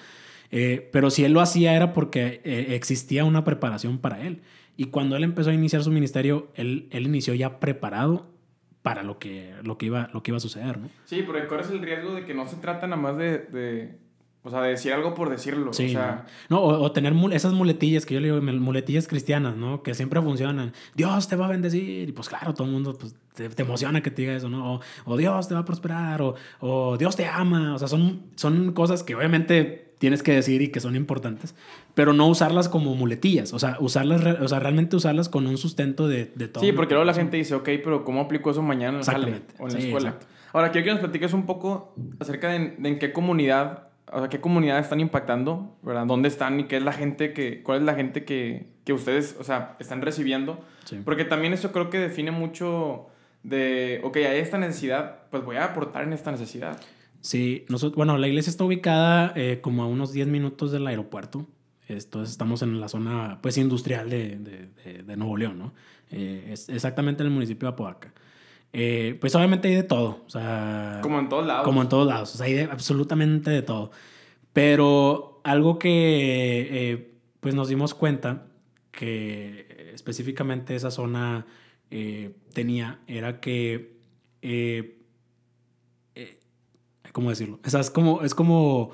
Eh, pero si él lo hacía era porque eh, existía una preparación para él. Y cuando él empezó a iniciar su ministerio, él, él inició ya preparado para lo que, lo que, iba, lo que iba a suceder, ¿no? Sí, porque corres el riesgo de que no se trata nada más de, de o sea, de decir algo por decirlo. Sí, o sea, no, o, o tener mul- esas muletillas que yo le digo, mul- muletillas cristianas, ¿no? Que siempre funcionan. Dios te va a bendecir. Y pues claro, todo el mundo pues, te, te emociona que te diga eso, ¿no? O, o Dios te va a prosperar, o, o Dios te ama. O sea, son, son cosas que obviamente tienes que decir y que son importantes, pero no usarlas como muletillas. O sea, usarlas, o sea realmente usarlas con un sustento de, de todo. sí, porque luego la gente dice, ok, pero ¿cómo aplico eso mañana en el jale o en la Sí, escuela? exacto. Ahora, quiero que nos platiques un poco acerca de, de en qué comunidad, o sea, qué comunidad están impactando, ¿verdad? ¿Dónde están y qué es la gente que, cuál es la gente que, que ustedes, o sea, están recibiendo? Sí. Porque también eso creo que define mucho de, ok, hay esta necesidad, pues voy a aportar en esta necesidad. Sí, nosotros, bueno, la iglesia está ubicada eh, como a unos 10 minutos del aeropuerto. Entonces estamos en la zona pues industrial de, de- de- de Nuevo León, ¿no? Eh, es exactamente en el municipio de Apodaca. Eh, pues obviamente hay de todo, o sea... Como en todos lados. Como en todos lados, o sea, hay de- absolutamente de todo. Pero algo que eh, pues nos dimos cuenta que específicamente esa zona eh, tenía era que, eh, eh, ¿cómo decirlo? O sea, es como, es como,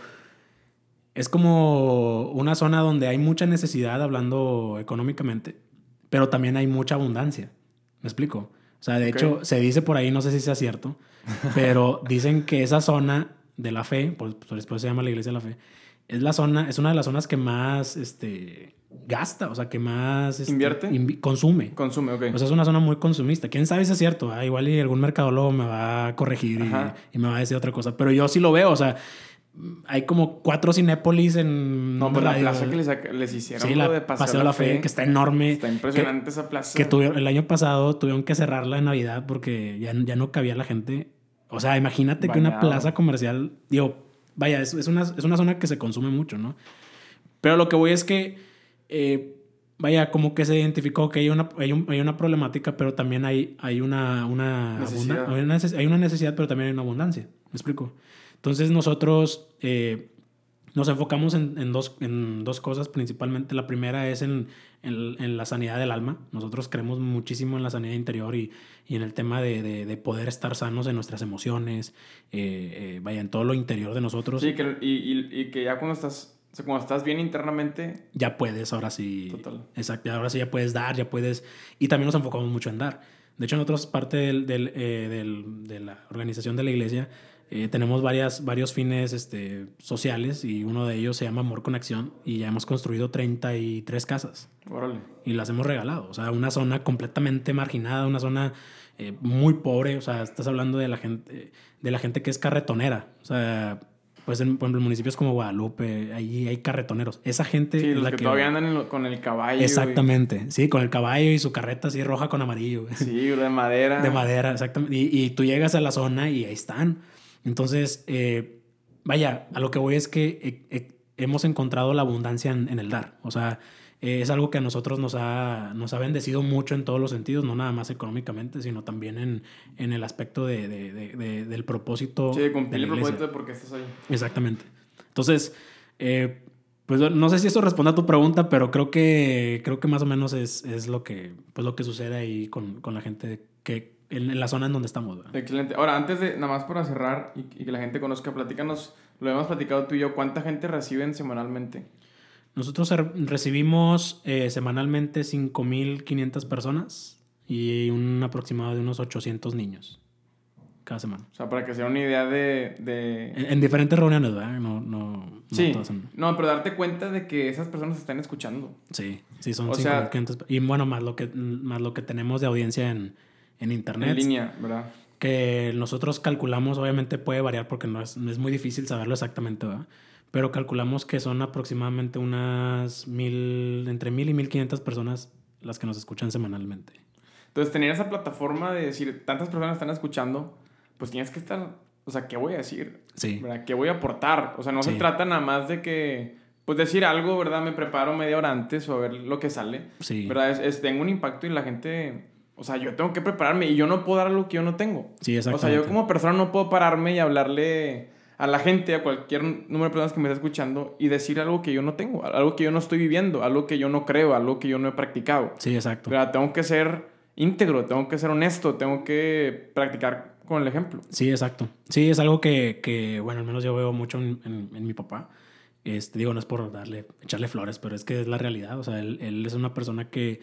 es como una zona donde hay mucha necesidad hablando económicamente, pero también hay mucha abundancia. ¿Me explico? O sea, de hecho, se dice por ahí, no sé si sea cierto, pero dicen que esa zona de la fe, por, por eso se llama la iglesia de la fe, es la zona, es una de las zonas que más este, gasta, o sea, que más este, ¿Invierte? invi- consume. Consume, ok. O sea, es una zona muy consumista. ¿Quién sabe si es cierto? ah? Igual y algún mercadólogo me va a corregir y, y me va a decir otra cosa. Pero yo sí lo veo. O sea, hay como cuatro Cinépolis en... no, pues la plaza que les, hicieron Sí, la de Paseo, de la Fe, que está enorme. Está impresionante esa plaza. Que tuvieron, el año pasado tuvieron que cerrarla en Navidad porque ya, ya no cabía la gente. O sea, imagínate que una plaza comercial, digo, vaya, es, es, una, es una zona que se consume mucho, ¿no? Pero lo que voy es que, eh, vaya, como que se identificó que hay una, hay, un- hay una problemática, pero también hay, hay, una, una, Necesidad. hay, una, hay una necesidad, pero también hay una abundancia. ¿Me explico? Entonces nosotros eh, nos enfocamos en, en dos, en dos cosas principalmente. La primera es en, en- la sanidad del alma. Nosotros creemos muchísimo en la sanidad interior y, y en el tema de, de- de poder estar sanos en nuestras emociones, eh, eh, vaya, en todo lo interior de nosotros. Sí, que, y, y, y que ya cuando estás, o sea, cuando estás bien internamente, Ya puedes, ahora sí. Total. Exacto, ahora sí ya puedes dar, ya puedes. Y también nos enfocamos mucho en dar. De hecho, nosotros, parte del, del, eh, del- de la organización de la iglesia, eh, tenemos varias, varios fines este, sociales y uno de ellos se llama Amor con Acción y ya hemos construido 33 casas órale. y las hemos regalado. O sea, una zona completamente marginada, una zona eh, muy pobre. O sea, estás hablando de la gente, de la gente que es carretonera. O sea, pues en, por ejemplo, en municipios como Guadalupe, ahí hay carretoneros. Esa gente Sí, es los la que, que todavía andan lo- con el caballo. y- Exactamente, sí, con el caballo y su carreta así roja con amarillo. sí, de madera. De madera, exactamente. Y, y tú llegas a la zona y ahí están. Entonces, eh, vaya, a lo que voy es que eh, eh, hemos encontrado la abundancia en, en el dar. O sea, eh, es algo que a nosotros nos ha, nos ha bendecido mucho en todos los sentidos, no nada más económicamente, sino también en, en el aspecto de, de- de- de- del propósito. Sí, de cumplir el propósito de por qué estás ahí. Exactamente. Entonces, eh, pues no sé si eso responde a tu pregunta, pero creo que, creo que más o menos es, es lo, que, pues, lo que sucede ahí con, con la gente que en, en la zona en donde estamos. ¿verdad? Excelente. Ahora, antes de, nada más para cerrar y, y que la gente conozca, platícanos, lo hemos platicado tú y yo, ¿cuánta gente reciben semanalmente? Nosotros re- recibimos eh, semanalmente 5.500 personas y un aproximado de unos 800 niños cada semana. O sea, para que sea una idea de... de... En, en diferentes reuniones, ¿verdad? No, no, no Sí, todas son- no, pero darte cuenta de que esas personas están escuchando. Sí, sí, son O sea- 5.500. Y bueno, más lo que, más lo que tenemos de audiencia en, en internet. En línea, ¿verdad? que nosotros calculamos, obviamente puede variar porque no es, no es muy difícil saberlo exactamente, ¿verdad? Pero calculamos que son aproximadamente unas mil, entre mil y mil quinientas personas las que nos escuchan semanalmente. Entonces, tener esa plataforma de decir, tantas personas están escuchando, pues tienes que estar, o sea, ¿qué voy a decir? Sí, ¿Verdad? ¿Qué voy a aportar? O sea, no se Sí. trata nada más de que, pues decir algo, ¿verdad? Me preparo media hora antes o a ver lo que sale. sí, ¿Verdad? Es, es- tengo un impacto y la gente, o sea, yo tengo que prepararme y yo no puedo dar algo que yo no tengo. sí, O exactamente. sea, yo como persona no puedo pararme y hablarle a la gente, a cualquier número de personas que me está escuchando y decir algo que yo no tengo, algo que yo no estoy viviendo, algo que yo no creo, algo que yo no he practicado. Sí, exacto. ¿Verdad? Tengo que ser íntegro, tengo que ser honesto, tengo que practicar con el ejemplo. Sí, exacto. Sí, es algo que, que bueno, al menos yo veo mucho en, en, mi papá. Este, digo, no es por darle, echarle flores, pero es que es la realidad. O sea, él, él es una persona que,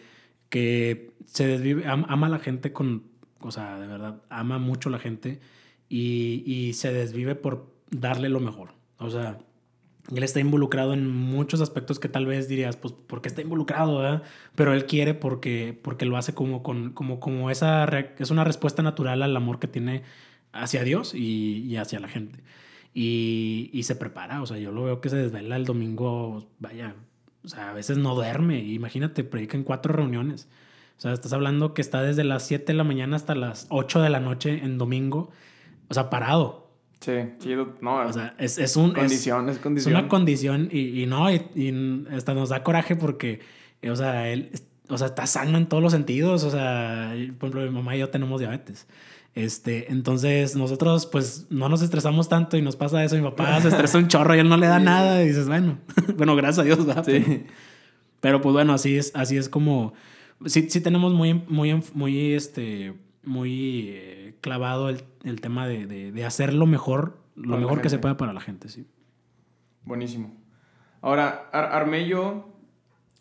que se desvive, ama, a la gente con, o sea, de verdad, ama mucho a la gente y, y se desvive por darle lo mejor. O sea, él está involucrado en muchos aspectos que tal vez dirías, pues, ¿por qué está involucrado? ¿verdad? Pero él quiere porque, porque lo hace como, con, como, como esa, es una respuesta natural al amor que tiene hacia Dios y, y hacia la gente. Y, y, se prepara, o sea, yo lo veo que se desvela el domingo, vaya, o sea, a veces no duerme, imagínate, predica en cuatro reuniones. O sea, estás hablando que está desde las 7 de la mañana hasta las 8 de la noche en domingo, o sea, parado. Sí, chido. No, o sea, es, es un. Condición, es, condición. Es una condición y, y no, y, hasta nos da coraje porque, o sea, él, o sea, está sano en todos los sentidos. O sea, por ejemplo, mi mamá y yo tenemos diabetes. Este, entonces nosotros pues no nos estresamos tanto y nos pasa eso. Mi papá se estresa un chorro y él no le da nada. Y dices, bueno, bueno, gracias a Dios, ¿verdad? Sí. Pero, pues bueno, así es, así es como. Sí, sí tenemos muy, muy, muy, este, muy eh, clavado el, el tema de, de, de, hacer lo mejor, lo mejor que se pueda para la gente, sí. Buenísimo. Ahora, Ar armé yo,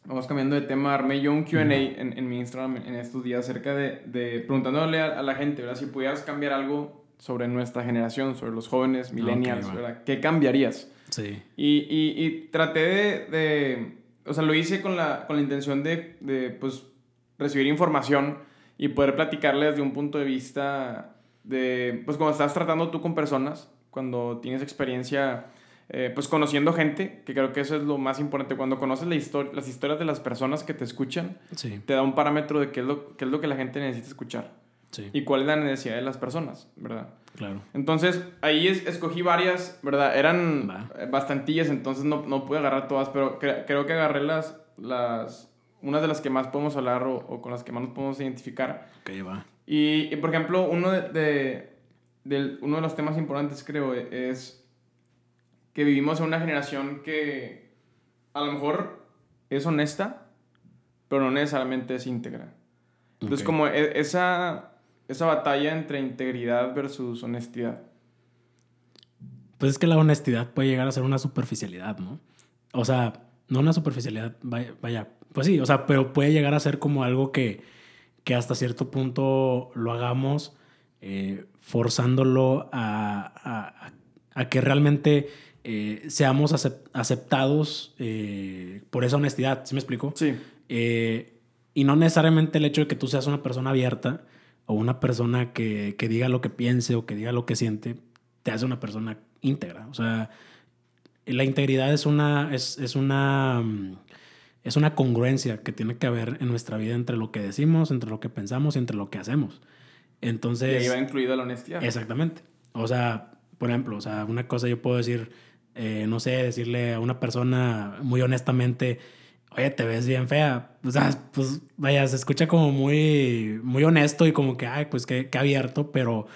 vamos cambiando de tema, armé yo un QA en, en, mi Instagram en estos días acerca de, de preguntándole a, la gente, ¿verdad? Si pudieras cambiar algo sobre nuestra generación, sobre los jóvenes, millennials, ¿verdad? ¿Qué cambiarías? Sí. Y, y, y traté de, de, o sea, lo hice con la, con la intención de, de, pues, recibir información y poder platicarles de un punto de vista de, pues cuando estás tratando tú con personas, cuando tienes experiencia, eh, pues conociendo gente, que creo que eso es lo más importante, cuando conoces la historia, las historias de las personas que te escuchan, te da un parámetro de qué es lo, qué es lo que la gente necesita escuchar. Sí. Y cuál es la necesidad de las personas, ¿verdad? Claro. Entonces, ahí escogí varias, ¿verdad? Eran bastantillas, entonces no, no pude agarrar todas, pero creo que agarré las, las, una de las que más podemos hablar o, con las que más nos podemos identificar. Ok, va. Y, por ejemplo, uno de, de, uno de los temas importantes, creo, es que vivimos en una generación que a lo mejor es honesta, pero no necesariamente es íntegra. Entonces, como e, esa, esa batalla entre integridad versus honestidad. Pues es que la honestidad puede llegar a ser una superficialidad, ¿no? O sea, no una superficialidad, vaya pues sí, o sea, pero puede llegar a ser como algo que, que hasta cierto punto lo hagamos eh, forzándolo a, a, que realmente eh, seamos aceptados eh, por esa honestidad, ¿sí me explico? Sí. y no necesariamente el hecho de que tú seas una persona abierta o una persona que, que diga lo que piense o que diga lo que siente, te hace una persona íntegra. O sea, la integridad es una, es, es una mm, es una congruencia que tiene que haber en nuestra vida entre lo que decimos, entre lo que pensamos y entre lo que hacemos. Entonces... Y ahí va incluida la honestidad. Exactamente. O sea, por ejemplo, o sea, una cosa yo puedo decir, eh, no sé, decirle a una persona muy honestamente, oye, te ves bien fea. O sea, pues vaya, se escucha como muy, muy honesto y como que, ay, pues qué, qué abierto, pero,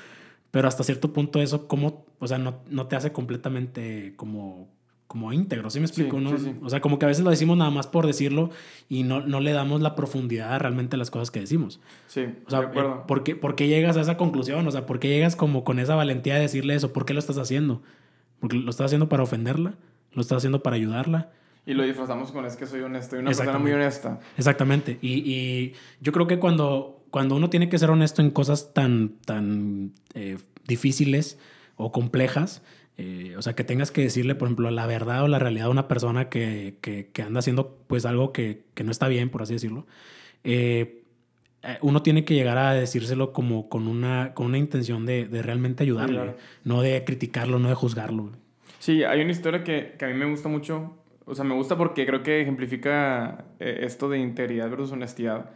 pero hasta cierto punto eso, como, o sea, no, no te hace completamente como como íntegro, ¿sí me explico? ¿no? O sea, como que a veces lo decimos nada más por decirlo y no, no le damos la profundidad realmente a las cosas que decimos. Sí, o sea, de acuerdo. ¿por qué, ¿por qué, llegas a esa conclusión? O sea, ¿por qué llegas como con esa valentía de decirle eso? ¿Por qué lo estás haciendo? ¿Porque lo estás haciendo para ofenderla? ¿Lo estás haciendo para ayudarla? Y lo disfrazamos con es que soy honesto, soy una persona muy honesta. Exactamente. Y, y, yo creo que cuando, cuando uno tiene que ser honesto en cosas tan, tan eh, difíciles o complejas, eh, o sea, que tengas que decirle, por ejemplo, la verdad o la realidad a una persona que, que, anda haciendo pues algo que, que, no está bien, por así decirlo. Eh, uno tiene que llegar a decírselo como con una, con una intención de, de realmente ayudarle, no de criticarlo, no de juzgarlo. Sí, hay una historia que, que, a mí me gusta mucho. O sea, me gusta porque creo que ejemplifica esto de integridad versus honestidad.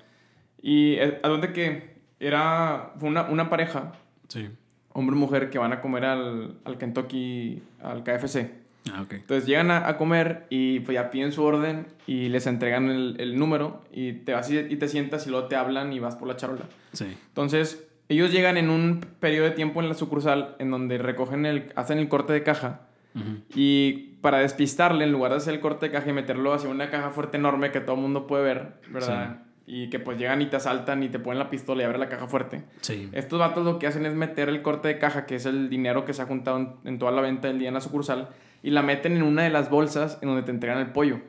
Y a donde que era fue una, una pareja. Sí hombre y mujer que van a comer al, al Kentucky, al KFC. Ah, ok. Entonces llegan a, a, comer y pues ya piden su orden y les entregan el, el, número y te vas y, te sientas y luego te hablan y vas por la charola. Sí. Entonces ellos llegan en un periodo de tiempo en la sucursal en donde recogen el, hacen el corte de caja y para despistarle, en lugar de hacer el corte de caja y meterlo hacia una caja fuerte enorme que todo el mundo puede ver, ¿verdad? y que pues llegan y te asaltan y te ponen la pistola y abren la caja fuerte. Sí. Estos vatos lo que hacen es meter el corte de caja, que es el dinero que se ha juntado en, en toda la venta del día en la sucursal, y la meten en una de las bolsas en donde te entregan el pollo.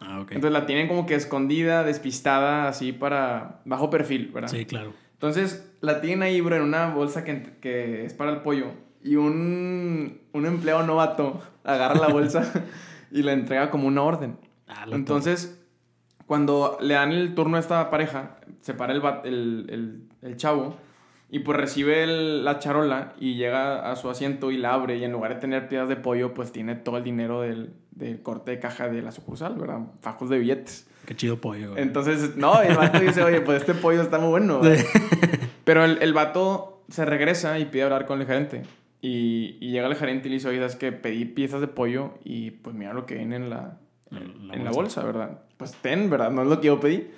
Ah, ok. Entonces la tienen como que escondida, despistada, así para bajo perfil, ¿verdad? Sí, claro. Entonces la tienen ahí, bro, en una bolsa que, que es para el pollo. Y un, un empleado novato agarra la bolsa y la entrega como una orden. Ah, Entonces, cuando le dan el turno a esta pareja, se para el, el, el, el chavo y pues recibe el- la charola y llega a su asiento y la abre y en lugar de tener piezas de pollo, pues tiene todo el dinero del, del corte de caja de la sucursal, ¿verdad? Fajos de billetes. Qué chido pollo. güey. Entonces, no, el vato dice, oye, pues este pollo está muy bueno. Pero el, el vato se regresa y pide hablar con el gerente. Y, y llega el gerente y le dice, oye, es que pedí piezas de pollo y pues mira lo que viene en la, En la en la bolsa. bolsa, ¿verdad? Pues ten, ¿verdad? No es lo que yo pedí.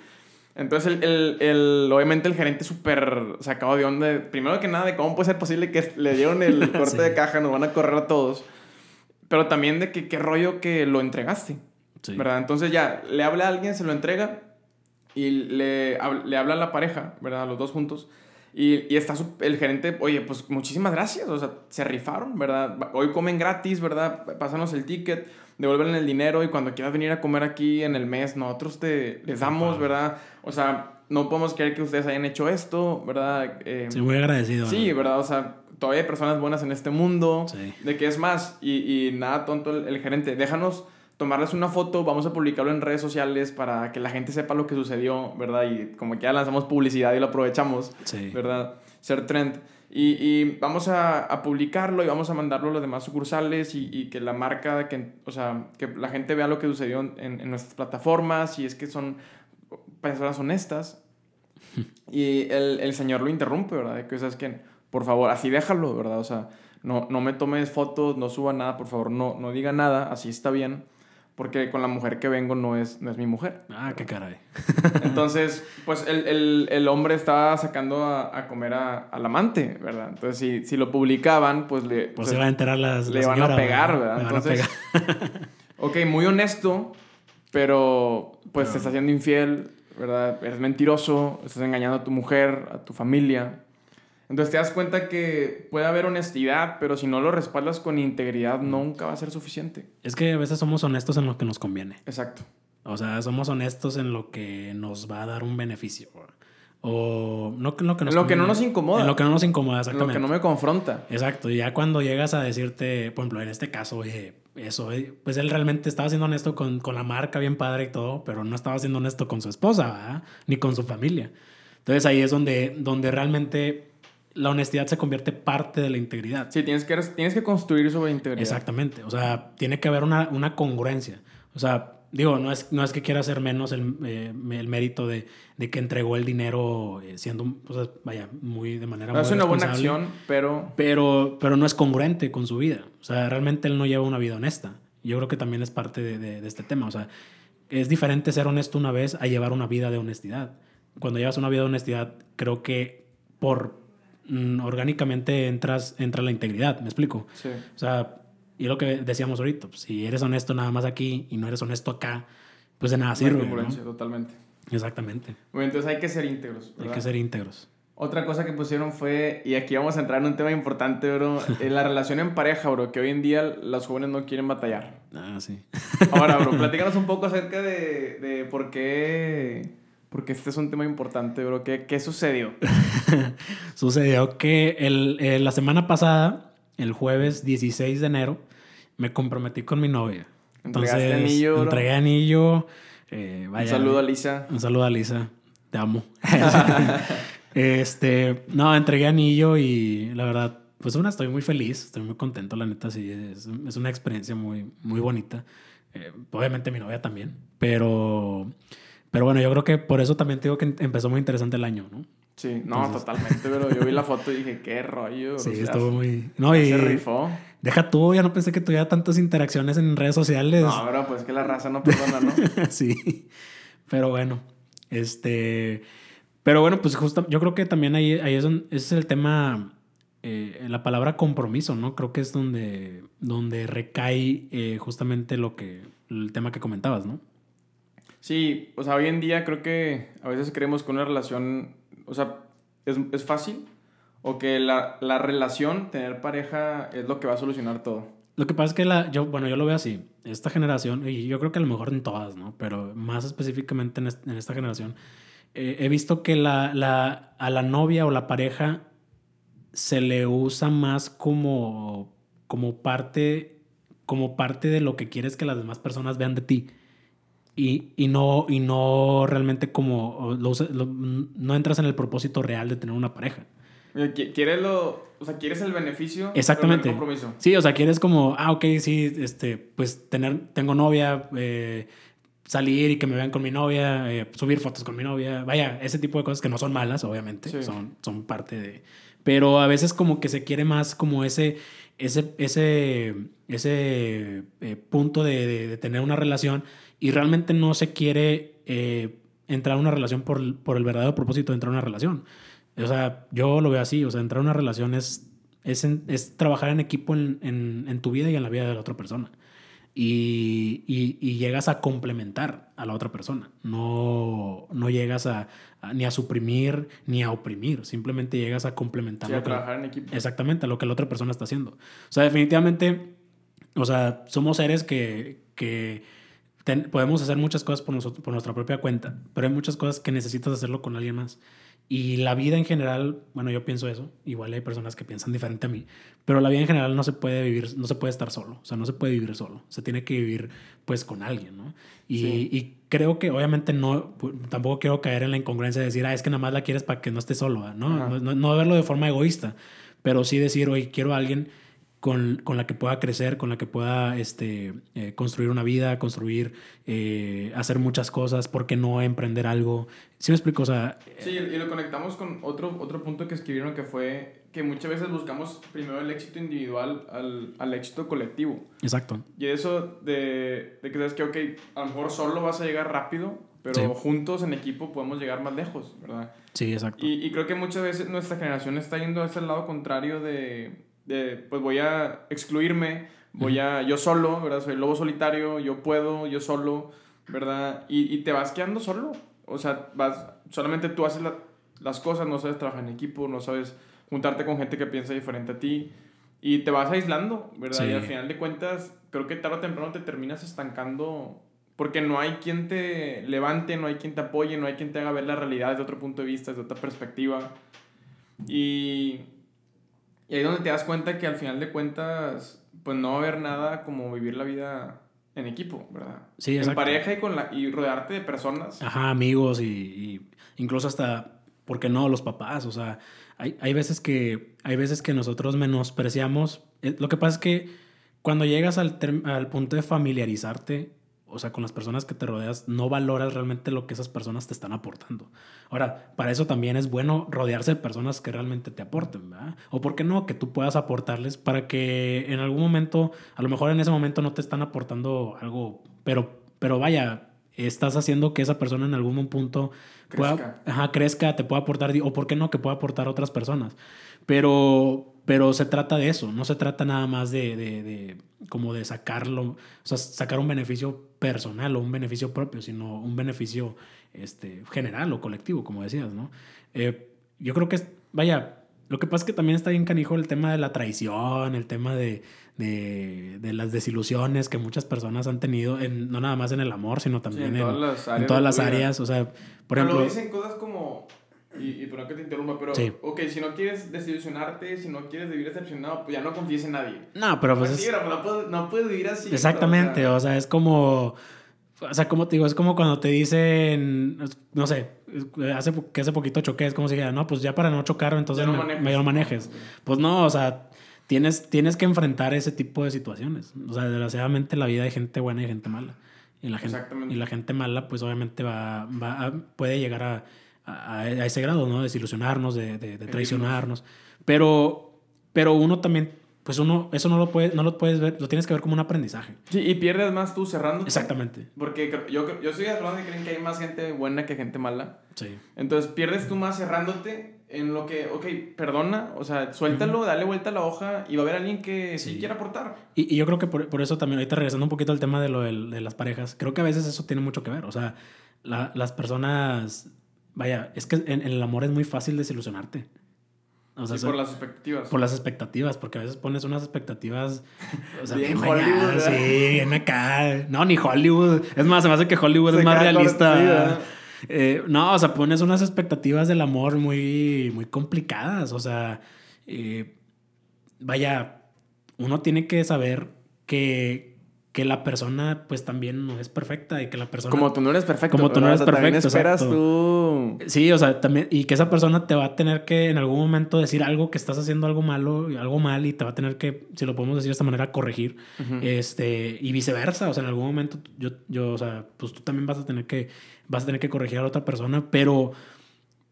Entonces, el, el, el- obviamente el gerente súper sacado de onda. Primero que nada, de cómo puede ser posible que le dieron el corte Sí. de caja, nos van a correr a todos. Pero también de que qué rollo que lo entregaste. Sí. ¿verdad? Entonces ya, le habla a alguien, se lo entrega y le, le habla a la pareja, ¿verdad? Los dos juntos. Y, y está el gerente, oye, pues muchísimas gracias, o sea, se rifaron, ¿verdad? Hoy comen gratis, ¿verdad? Pásanos el ticket, devuelven el dinero y cuando quieras venir a comer aquí en el mes, nosotros te les damos. ¿verdad? O sea, no podemos creer que ustedes hayan hecho esto, ¿verdad? Eh, Sí, muy agradecido. Sí, ¿no? ¿verdad? O sea, todavía hay personas buenas en este mundo. Sí. De que es más, y, y nada tonto el, el gerente, déjanos tomarles una foto, vamos a publicarlo en redes sociales para que la gente sepa lo que sucedió, ¿verdad? Y como que ya lanzamos publicidad y lo aprovechamos, Sí. ¿verdad? Ser trend. Y, y vamos a, a publicarlo y vamos a mandarlo a los demás sucursales y, y que la marca, que, o sea, que la gente vea lo que sucedió en, en nuestras plataformas y es que son personas honestas. Y el, el señor lo interrumpe, ¿verdad? De que, o sea, es que, por favor, así déjalo, ¿verdad? O sea, no, no me tomes fotos, no suba nada, por favor, no, no diga nada, así está bien. Porque con la mujer que vengo no es, no es mi mujer. Ah, qué caray. Entonces, pues el, el, el hombre estaba sacando a, a comer a- al amante, ¿verdad? Entonces, si, si lo publicaban, pues le, Pues pues, se va a enterar las. le la van a pegar, ¿verdad? Le van a Entonces, pegar. ok, muy honesto, pero pues te está haciendo infiel, ¿verdad? Eres mentiroso, estás engañando a tu mujer, a tu familia. Entonces te das cuenta que puede haber honestidad, pero si no lo respaldas con integridad, nunca va a ser suficiente. Es que a veces somos honestos en lo que nos conviene. Exacto. O sea, somos honestos en lo que nos va a dar un beneficio. O no en lo que nos En lo que no nos incomoda. En lo que no nos incomoda, Lo exactamente. que no me confronta. Exacto, y ya cuando llegas a decirte, por ejemplo, en este caso, oye, eso, eh, pues él realmente estaba siendo honesto con, con la marca bien padre y todo, pero no estaba siendo honesto con su esposa, ¿verdad? Ni con su familia. Entonces ahí es donde, donde realmente la honestidad se convierte parte de la integridad. Sí, tienes que, tienes que construir sobre integridad. Exactamente, o sea, tiene que haber una, una congruencia. O sea, digo, no es, no es que quiera hacer menos el, eh, el mérito de, de que entregó el dinero eh, siendo, o sea, vaya, muy de manera No, muy es una buena acción, pero Pero, pero no es congruente con su vida. O sea, realmente él no lleva una vida honesta. Yo creo que también es parte de, de- de este tema. O sea, es diferente ser honesto una vez a llevar una vida de honestidad. Cuando llevas una vida de honestidad, creo que por mm, orgánicamente entras, entra la integridad. ¿Me explico? sí. O sea, y lo que decíamos ahorita, pues, si eres honesto nada más aquí y no eres honesto acá, pues de nada hay sirve. totalmente. Exactamente. Bueno, entonces hay que ser íntegros. Hay ¿verdad? que ser íntegros. Otra cosa que pusieron fue, y aquí vamos a entrar en un tema importante, bro, en la relación en pareja, bro, que hoy en día los jóvenes no quieren batallar. Ah, sí. Ahora, bro, platícanos un poco acerca de, de por qué, porque este es un tema importante, bro, ¿qué, qué sucedió? Sucedió que el, eh, la semana pasada, el jueves 16 de enero, me comprometí con mi novia. Entregaste anillo, bro. Entregué anillo. eh, vaya, un saludo a Lisa. Un saludo a Lisa. Te amo. este, no, entregué anillo y la verdad, pues una, estoy muy feliz, estoy muy contento, la neta, sí, es, es una experiencia muy, muy bonita. Eh, obviamente mi novia también, pero, pero bueno, yo creo que por eso también te digo que empezó muy interesante el año, ¿no? Sí, no, Entonces- totalmente, pero yo vi la foto y dije, qué rollo. Sí, o sea, estuvo muy... No, y Se rifó. deja tú, ya no pensé que tuviera tantas interacciones en redes sociales. No, bro, pues que la raza no perdona, ¿no? sí. Pero bueno, este. Pero bueno, pues justo, yo creo que también ahí, ahí es, ese es el tema, eh, la palabra compromiso, ¿no? Creo que es donde, donde recae eh, justamente lo que, el tema que comentabas, ¿no? Sí, o sea, hoy en día creo que a veces creemos que una relación, o sea, es, es fácil o que la, la, relación, tener pareja, es lo que va a solucionar todo. Lo que pasa es que la, yo, bueno, yo lo veo así. Esta generación, y yo creo que a lo mejor en todas, ¿no? Pero más específicamente en, en esta generación, eh, he visto que la, la, a la novia o la pareja se le usa más como, como, parte, como parte de lo que quieres que las demás personas vean de ti. Y, y no, y no realmente como no entras en el propósito real de tener una pareja. Quieres lo, o sea, quieres el beneficio, Exactamente. Pero el compromiso. Sí, o sea, quieres como, ah, ok, sí, este, pues tener, tengo novia, eh, salir y que me vean con mi novia, eh, subir fotos con mi novia, vaya, ese tipo de cosas que no son malas, obviamente, son, son parte de... Pero a veces como que se quiere más como ese, ese, ese, ese eh, punto de, de, tener una relación y realmente no se quiere entrar a una relación por, por el verdadero propósito de entrar a una relación. O sea, yo lo veo así, o sea, entrar a una relación es, es, es trabajar en equipo en, en, en, tu vida y en la vida de la otra persona. Y, y, y llegas a complementar a la otra persona. No, no llegas a, ni a suprimir ni a oprimir. Simplemente llegas a complementar. Sí, a trabajar en equipo. Exactamente, a lo que la otra persona está haciendo. O sea, definitivamente, o sea, somos seres que, que podemos hacer muchas cosas por, nosotros, por nuestra propia cuenta, pero hay muchas cosas que necesitas hacerlo con alguien más. Y la vida en general, bueno, yo pienso eso, igual hay personas que piensan diferente a mí, pero la vida en general no se puede vivir, no se puede estar solo, o sea, no se puede vivir solo, se tiene que vivir pues con alguien, ¿no? Y, y creo que obviamente no, tampoco quiero caer en la incongruencia de decir, ah, es que nada más la quieres para que no esté solo, ¿no? No, no, verlo de forma egoísta, pero sí decir, oye, quiero a alguien con, con, la que pueda crecer, con la que pueda este, eh, construir una vida, construir, eh, hacer muchas cosas, ¿por qué no emprender algo? ¿Sí me explico? O sea, sí, y lo conectamos con otro, otro punto que escribieron que fue que muchas veces buscamos primero el éxito individual al, al éxito colectivo. Exacto. Y eso de, de que sabes que, ok, a lo mejor solo vas a llegar rápido, pero juntos en equipo podemos llegar más lejos, ¿verdad? Sí, exacto. Y, y creo que muchas veces nuestra generación está yendo a ese lado contrario de de, pues voy a excluirme, voy a, yo solo, ¿verdad? Soy lobo solitario, yo puedo, yo solo, ¿verdad? Y, y te vas quedando solo. O sea, vas, solamente tú haces las cosas, no sabes trabajar en equipo, no sabes juntarte con gente que piensa diferente a ti y te vas aislando, ¿verdad? Y al final de cuentas, creo que tarde o temprano te terminas estancando porque no hay quien te levante, no hay quien te apoye, no hay quien te haga ver la realidad desde otro punto de vista, desde otra perspectiva. Y y ahí es donde te das cuenta que al final de cuentas, pues no va a haber nada como vivir la vida en equipo, ¿verdad? Sí, En pareja y, con la, y rodearte de personas. Ajá, amigos y, incluso hasta, ¿por qué no? Los papás, o sea, hay, hay, veces, que, hay veces que nosotros menospreciamos. Eh, lo que pasa es que cuando llegas al, al punto de familiarizarte o sea, con las personas que te rodeas, no valoras realmente lo que esas personas te están aportando. Ahora, para eso también es bueno rodearse de personas que realmente te aporten, ¿verdad? O por qué no, que tú puedas aportarles para que en algún momento, a lo mejor en ese momento no te están aportando algo, pero, pero vaya, estás haciendo que esa persona en algún punto crezca. pueda, ajá, crezca, te pueda aportar, o por qué no, que pueda aportar a otras personas. Pero, pero se trata de eso, no se trata nada más de, de, de, como de sacarlo, o sea, sacar un beneficio personal o un beneficio propio, sino un beneficio este, general o colectivo, como decías, ¿no? Eh, yo creo que, es, vaya, lo que pasa es que también está bien canijo el tema de la traición, el tema de, de, de las desilusiones que muchas personas han tenido, en, no nada más en el amor, sino también en, todas las áreas. En todas las áreas o sea, por ejemplo... dicen cosas como y, y perdón que te interrumpa, pero, sí. ok, si no quieres desilusionarte, si no quieres vivir decepcionado, pues ya no confíes en nadie. No, pero pues. pues sí, no, puedes, no, puedes, vivir así. Exactamente, o sea, es como. O sea, como te digo, es como cuando te dicen, no sé, hace, que hace poquito choqué, es como si dijera, no, pues ya para no chocar, entonces no me, manejes. manejes. Pues no, o sea, tienes, tienes que enfrentar ese tipo de situaciones. O sea, desgraciadamente la vida hay gente buena y gente mala. Y la gente, y la gente mala, pues obviamente va, va puede llegar a a, ese grado, ¿no? Desilusionarnos, de, de, de traicionarnos. Pero, pero uno también pues uno, eso no lo, puede, no lo puedes ver, lo tienes que ver como un aprendizaje. Sí, y pierdes más tú cerrando. Exactamente. Porque yo, yo soy de los que creen que hay más gente buena que gente mala. Sí. Entonces pierdes tú más cerrándote en lo que, ok, perdona, o sea, suéltalo, dale vuelta a la hoja y va a haber alguien que sí, quiera aportar. Y, y, yo creo que por, por, eso también, ahorita regresando un poquito al tema de lo de, de las parejas, creo que a veces eso tiene mucho que ver. O sea, la, las personas, vaya, es que en, en el amor es muy fácil desilusionarte. O sea, por las expectativas. Por las expectativas, porque a veces pones unas expectativas. O sea, bien, Hollywood. sí, bien acá. No, ni Hollywood. Es más, se me hace que Hollywood es más realista. Eh, no, o sea, pones unas expectativas del amor muy, muy complicadas. O sea, eh, vaya, uno tiene que saber que, que la persona pues también no es perfecta y que la persona... Como tú no eres perfecto. Como tú no eres perfecto. esperas tú... Sí, o sea, también... Y que esa persona te va a tener que en algún momento decir algo que estás haciendo algo malo, algo mal y te va a tener que, si lo podemos decir de esta manera, corregir. este Y viceversa. O sea, en algún momento yo, yo, o sea, pues tú también vas a tener que, vas a tener que corregir a la otra persona, pero...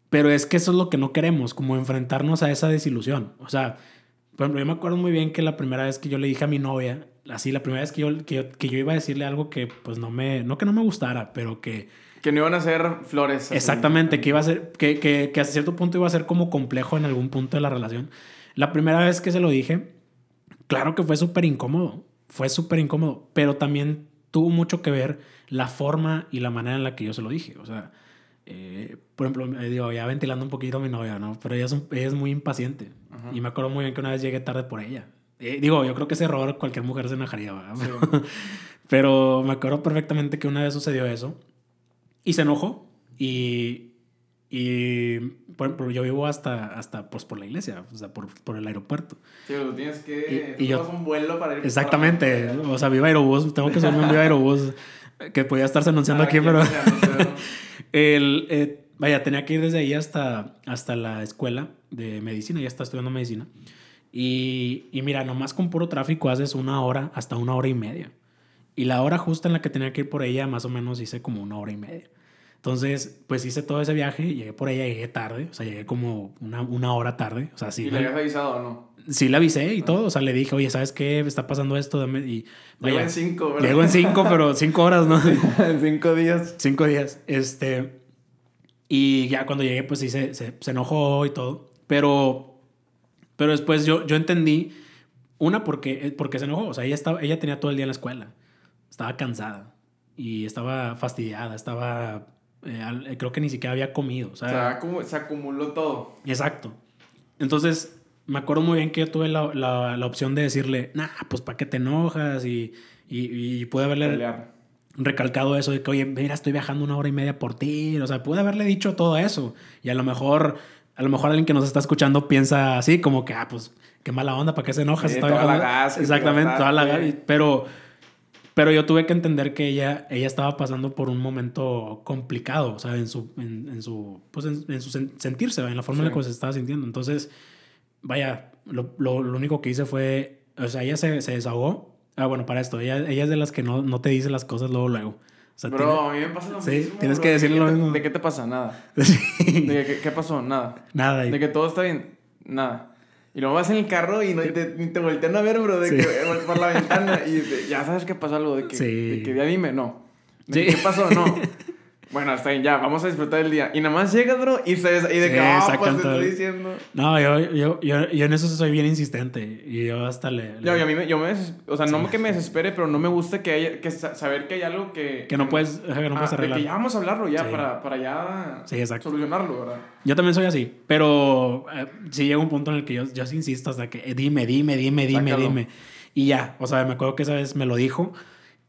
Pero es que eso es lo que no queremos, como enfrentarnos a esa desilusión. O sea, por ejemplo, yo me acuerdo muy bien que la primera vez que yo le dije a mi novia, así la primera vez que yo, que yo, iba a decirle algo que pues no me, no que no me gustara, pero que... Que no iban a ser flores. Exactamente, que iba a ser, que, que, que cierto punto iba a ser como complejo en algún punto de la relación. La primera vez que se lo dije, claro que fue súper incómodo, fue súper incómodo, pero también tuvo mucho que ver la forma y la manera en la que yo se lo dije. O sea, eh, por ejemplo, digo, ya ventilando un poquito a mi novia, ¿no? Pero ella es, ella es muy impaciente. Y me acuerdo muy bien que una vez llegué tarde por ella. Eh, digo, yo creo que ese error cualquier mujer se enojaría, ¿verdad? Pero me acuerdo perfectamente que una vez sucedió eso y se enojó y, y por ejemplo, yo vivo hasta, hasta pues, por la iglesia, o sea, por, por el aeropuerto. Sí, pero tienes que... Y, yo, un vuelo para ir... Exactamente, o sea, viva Aerobús, tengo que subirme un viva Aerobús, que podía estarse anunciando aquí, pero... el, eh, vaya, tenía que ir desde ahí hasta, hasta la escuela de medicina, ya está estudiando medicina. Y, y mira, nomás con puro tráfico haces una hora hasta una hora y media. Y la hora justa en la que tenía que ir por ella, más o menos hice como una hora y media. Entonces, pues hice todo ese viaje, llegué por ella, llegué tarde, o sea, llegué como una, una hora tarde. O sea, sí, ¿Y le habías avisado o no? Sí, le avisé y todo, o sea, le dije, oye, ¿sabes qué? Está pasando esto, y... Llego en cinco, ¿verdad? Llego en cinco, pero cinco horas, ¿no? en cinco días. Cinco días, este... Y ya cuando llegué, pues sí, se, se, se enojó y todo, pero pero después yo, yo entendí, una, porque, porque se enojó. O sea, ella, estaba, ella tenía todo el día en la escuela. Estaba cansada y estaba fastidiada, estaba... Eh, creo que ni siquiera había comido. O sea, como, se acumuló todo. Exacto. Entonces, me acuerdo muy bien que yo tuve la, la, la opción de decirle, nah, pues ¿para qué te enojas? Y, y, y pude haberle recalcado eso de que, oye, mira, estoy viajando una hora y media por ti. O sea, pude haberle dicho todo eso. Y a lo mejor a lo mejor alguien que nos está escuchando piensa así, como que, ah, pues, qué mala onda, ¿para qué se enoja? toda la gas, Exactamente, toda la gas. Pero, pero yo tuve que entender que ella, ella estaba pasando por un momento complicado, o sea, en su, en, su, pues en, su sentirse, en la forma en la que se estaba sintiendo. Entonces, vaya, lo, lo, lo, único que hice fue, o sea, ella se, se desahogó. Ah, bueno, para esto, ella, ella es de las que no, no te dice las cosas luego, luego. bro, a mí me pasa lo sí, Tienes que decirle lo mismo. ¿De qué te pasa? Nada. ¿De qué, qué, pasó? Nada. Nada. De que todo está bien. Nada. Y luego vas en el carro y no, te, ni te voltean a ver, bro, de que por la ventana y ya sabes que pasa algo, de que, de que ya dime, no. ¿Qué pasó? No. Bueno, está bien, ya, vamos a disfrutar el día. Y nada más llegas, bro, y, se, y de que, ah, pues te estoy diciendo. No, yo, yo, yo, yo, en eso soy bien insistente. Y yo hasta le. Yo, a mí me, yo me. O sea, no que me desespere, pero no me gusta que haya. Que saber que hay algo que. Que no puedes, que no puedes arreglar. De que ya vamos a hablarlo ya para, para ya. Sí. Solucionarlo, ¿verdad? Yo también soy así. Pero eh, sí llega un punto en el que yo, yo sí insisto hasta que eh, dime, dime, dime, dime, dime. Y ya. O sea, me acuerdo que esa vez me lo dijo.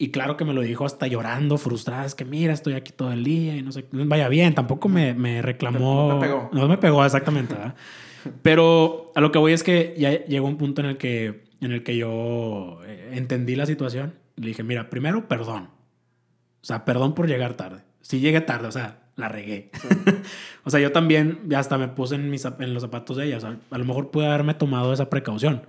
Y claro que me lo dijo hasta llorando, frustrada, es que mira, estoy aquí todo el día y no sé, vaya bien, tampoco me, me reclamó. No me pegó. No me pegó exactamente, Pero a lo que voy es que ya llegó un punto en el que, en el que yo eh, entendí la situación. Le dije, mira, primero, perdón. O sea, perdón por llegar tarde. Si llegué tarde, o sea, la regué. o sea, yo también hasta me puse en, mis, en los zapatos de ella. O sea, a lo mejor pude haberme tomado esa precaución.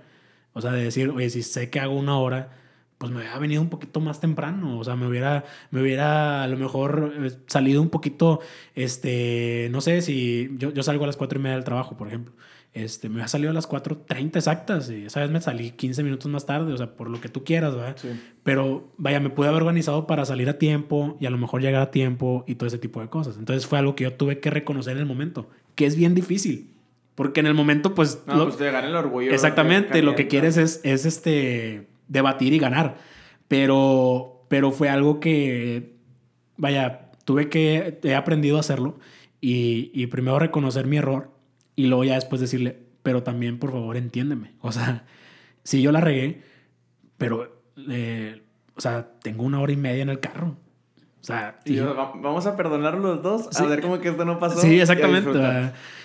O sea, de decir, oye, si sé que hago una hora pues me hubiera venido un poquito más temprano, o sea, me hubiera, me hubiera a lo mejor eh, salido un poquito, este, no sé si yo, yo salgo a las cuatro y media del trabajo, por ejemplo. Este, me ha salido a las 4.30 exactas y esa vez me salí 15 minutos más tarde, o sea, por lo que tú quieras, ¿verdad? Sí. Pero vaya, me pude haber organizado para salir a tiempo y a lo mejor llegar a tiempo y todo ese tipo de cosas. Entonces fue algo que yo tuve que reconocer en el momento, que es bien difícil. Porque en el momento, pues... No, lo- pues te gana el orgullo. exactamente, lo que quieres es, es este, debatir y ganar. Pero, pero fue algo que, vaya, tuve que, he aprendido a hacerlo y, y primero reconocer mi error y luego ya después decirle, pero también por favor entiéndeme. O sea, si yo la regué, pero, eh, o sea, tengo una hora y media en el carro. O sea, y- o sea, va- vamos a perdonar los dos, Sí. a ver como que esto no pasó. Sí, exactamente.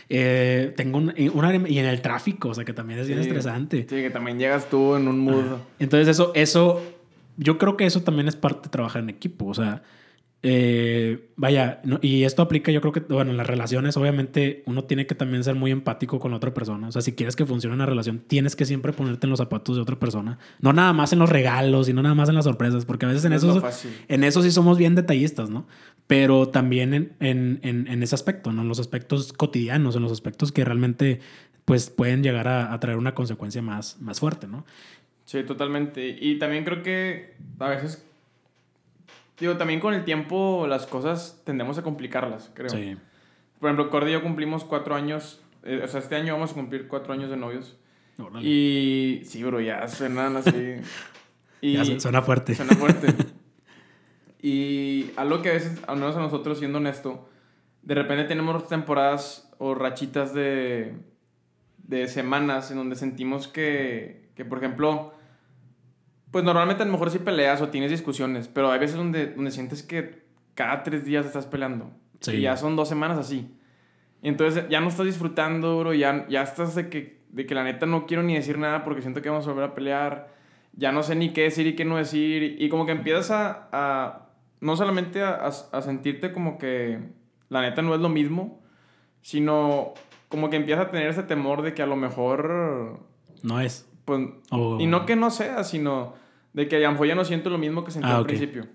Eh, tengo un- y una y en el tráfico, o sea, que también es bien Sí. estresante. Sí, que también llegas tú en un mood. Entonces eso, eso, yo creo que eso también es parte de trabajar en equipo. O sea, eh, vaya, no- y esto aplica, yo creo que, bueno, en las relaciones, obviamente, uno tiene que también ser muy empático con la otra persona. O sea, si quieres que funcione una relación, tienes que siempre ponerte en los zapatos de otra persona. No nada más en los regalos y no nada más en las sorpresas, porque a veces en es eso, lo fácil. en eso sí somos bien detallistas, ¿no? Pero también en, en, en, en ese aspecto, ¿no? En los aspectos cotidianos, en los aspectos que realmente, pues, pueden llegar a, a traer una consecuencia más, más fuerte, ¿no? Sí, totalmente. Y también creo que a veces, digo, también con el tiempo las cosas tendemos a complicarlas, creo. Sí. Por ejemplo, Cordy y yo cumplimos cuatro años, eh, o sea, este año vamos a cumplir cuatro años de novios. Órale. Y sí, bro, ya suenan así. y Ya su- suena fuerte. Suena fuerte. y algo que a veces, al menos a nosotros, siendo honesto, de repente tenemos temporadas o rachitas de, de semanas en donde sentimos que, que, por ejemplo, pues normalmente a lo mejor sí peleas o tienes discusiones, pero hay veces donde, donde sientes que cada tres días estás peleando. Sí. Y ya son dos semanas así. Entonces ya no estás disfrutando, bro, ya, ya estás de que, de que la neta no quiero ni decir nada porque siento que vamos a volver a pelear. Ya no sé ni qué decir y qué no decir. Y como que empiezas a, a no solamente a, a, a sentirte como que la neta no es lo mismo, sino como que empiezas a tener ese temor de que a lo mejor, No es. pues, y no que no sea, sino de que a lo mejor ya no siento lo mismo que sentí Ah, al principio.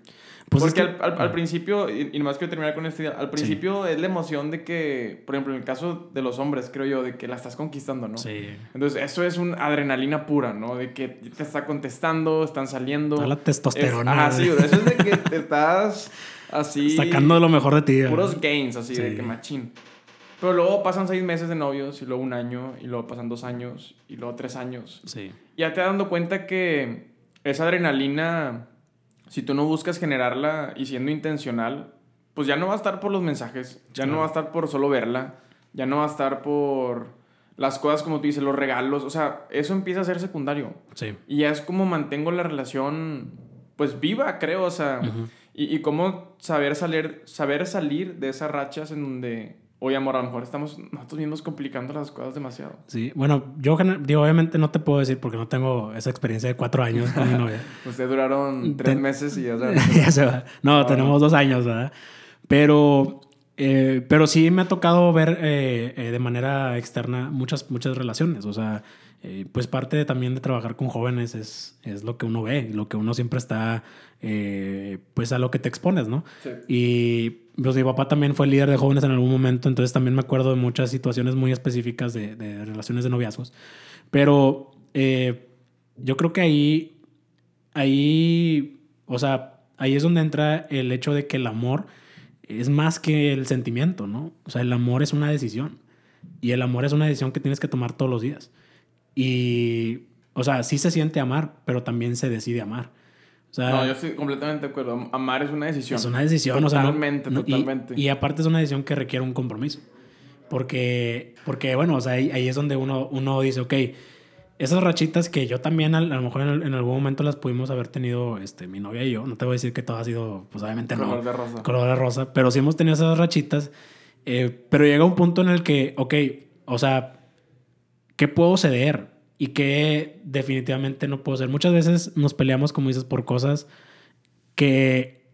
Pues Porque es que- al, al, al principio, y, y nomás quiero terminar con idea, al principio es la emoción de que, por ejemplo, en el caso de los hombres, creo yo, de que la estás conquistando, ¿no? Sí. Entonces, eso es un adrenalina pura, ¿no? De que te está contestando, están saliendo. Toda la Es- testosterona. Ajá, güey. sí, eso es de que te estás así... Sacando lo mejor de ti. Puros gains, así, de Sí. que machín. Pero luego pasan seis meses de novios, y luego un año, y luego pasan dos años, y luego tres años. Sí. Ya te das dando cuenta que esa adrenalina, si tú no buscas generarla y siendo intencional, pues ya no va a estar por los mensajes, ya no va a estar por solo verla, ya no va a estar por las cosas como tú dices, los regalos, o sea, eso empieza a ser secundario. Sí. Y ya es como mantengo la relación, pues viva, creo, o sea, y, y cómo saber salir, saber salir de esas rachas en donde, oye, amor, a lo mejor estamos nosotros mismos complicando las cosas demasiado. Sí. Bueno, yo digo, obviamente no te puedo decir porque no tengo esa experiencia de cuatro años con mi novia. Ustedes duraron tres Ten- meses y ya sabes. ya se va. No, tenemos dos años, ¿verdad? Pero, eh, pero sí me ha tocado ver eh, eh, de manera externa muchas, muchas relaciones. O sea, pues parte de- también de trabajar con jóvenes es, es lo que uno ve, lo que uno siempre está, pues a lo que te expones, ¿no? Sí. Y pues mi papá también fue líder de jóvenes en algún momento, entonces también me acuerdo de muchas situaciones muy específicas de, de relaciones de noviazgos. Pero eh, yo creo que ahí, ahí, o sea, ahí es donde entra el hecho de que el amor es más que el sentimiento, ¿no? O sea, el amor es una decisión. Y el amor es una decisión que tienes que tomar todos los días. Y, o sea, sí se siente amar, pero también se decide amar. O sea, No, yo estoy completamente de acuerdo. Amar es una decisión. es una decisión, o sea, no- Totalmente, y- totalmente. Y, aparte es una decisión que requiere un compromiso. Porque, porque bueno, o sea, ahí, ahí es donde uno, uno dice, ok, esas rachitas que yo también a, lo mejor en, en algún momento las pudimos haber tenido este, mi novia y yo, no te voy a decir que todo ha sido, pues obviamente Color no, de rosa. color de rosa, pero sí hemos tenido esas rachitas, eh, pero llega un punto en el que, ok, o sea, ¿qué puedo ceder? Y qué definitivamente no puedo ceder. Muchas veces nos peleamos, como dices, por cosas que,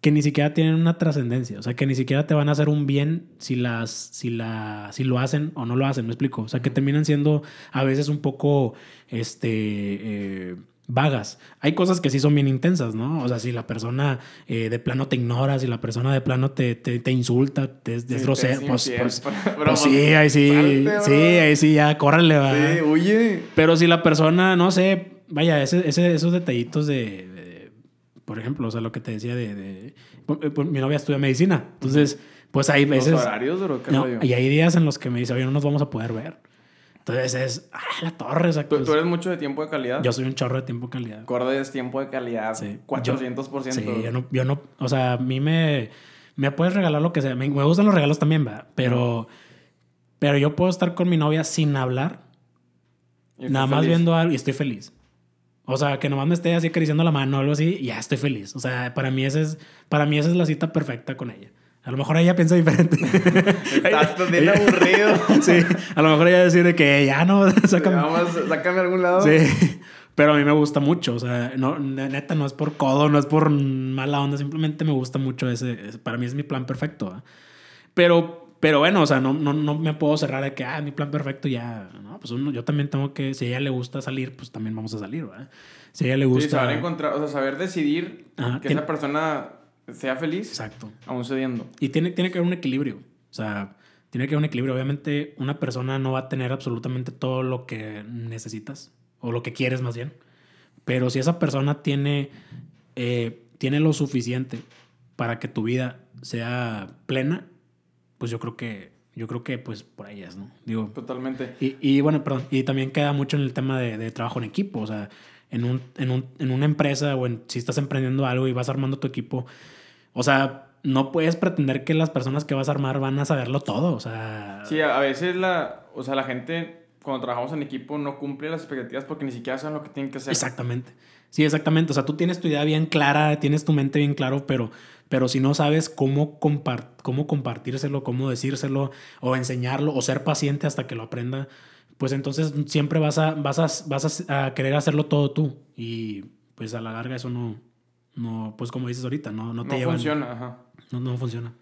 que ni siquiera tienen una trascendencia. O sea, que ni siquiera te van a hacer un bien si, las, si, la, si lo hacen o no lo hacen, me explico. O sea, que terminan siendo a veces un poco, este, eh, vagas. Hay cosas que sí son bien intensas, ¿no? O sea, si la persona eh, de plano te ignora, si la persona de plano te, te, te insulta, te, Sí, te pues, es pues, infiel, pues pero, sí, ahí sí, sí, ahí sí, ya, córrele, va. Sí, huye. Pero si la persona, no sé, vaya, ese, ese- esos detallitos de, de- por ejemplo, o sea, lo que te decía de, de- por- por- mi novia estudia medicina, entonces, pues hay Los veces, horarios, bro, qué no, y hay días en los que me dice, oye, no nos vamos a poder ver. Entonces es, ah, la torre, o sea, ¿Tú, pues, tú eres mucho de tiempo de calidad? yo soy un chorro de tiempo de calidad. Corda es tiempo de calidad. Sí. 400%. Sí, yo no, yo no, o sea, a mí me, me puedes regalar lo que sea. Me, me gustan los regalos también, va, pero, pero yo puedo estar con mi novia sin hablar, nada más viendo algo y estoy feliz. O sea, que nomás me esté así acariciando la mano o algo así y ya estoy feliz. O sea, para mí esa es, para mí esa es la cita perfecta con ella. A lo mejor ella piensa diferente. Estás bien aburrido. sí, a lo mejor ella decide que ya no, sácame. Vamos, sácame a algún lado. Sí, pero a mí me gusta mucho, o sea, no, neta no es por codo, no es por mala onda, simplemente me gusta mucho ese, ese- para mí es mi plan perfecto. Pero, pero bueno, o sea, no, no, no me puedo cerrar de que, ah, mi plan perfecto ya, no, pues uno, yo también tengo que, si a ella le gusta salir, pues también vamos a salir, ¿va? Si a ella le Sí, gusta... saber encontrar, o sea, saber decidir Ajá, que esa persona sea feliz Exacto. aún cediendo. Y tiene, tiene que haber un equilibrio. O sea, tiene que haber un equilibrio. Obviamente, una persona no va a tener absolutamente todo lo que necesitas o lo que quieres más bien. Pero si esa persona tiene, eh, tiene lo suficiente para que tu vida sea plena, pues yo creo que, yo creo que pues por ahí es, ¿no? Digo, Totalmente. y, y bueno, perdón, y también queda mucho en el tema de, de trabajo en equipo, o sea, en, un, en, un, en una empresa o en, si estás emprendiendo algo y vas armando tu equipo, o sea, no puedes pretender que las personas que vas a armar van a saberlo todo, o sea... Sí, a veces la, o sea, la gente cuando trabajamos en equipo no cumple las expectativas porque ni siquiera saben lo que tienen que hacer. Exactamente. Sí, exactamente. O sea, tú tienes tu idea bien clara, tienes tu mente bien claro, pero, pero si no sabes cómo, compar cómo compartírselo, cómo decírselo, o enseñarlo, o ser paciente hasta que lo aprenda, pues entonces siempre vas a, vas a, vas a, a querer hacerlo todo tú. Y pues a la larga eso no, no pues como dices ahorita, no, no te No lleva. funciona, ajá. No, no funciona.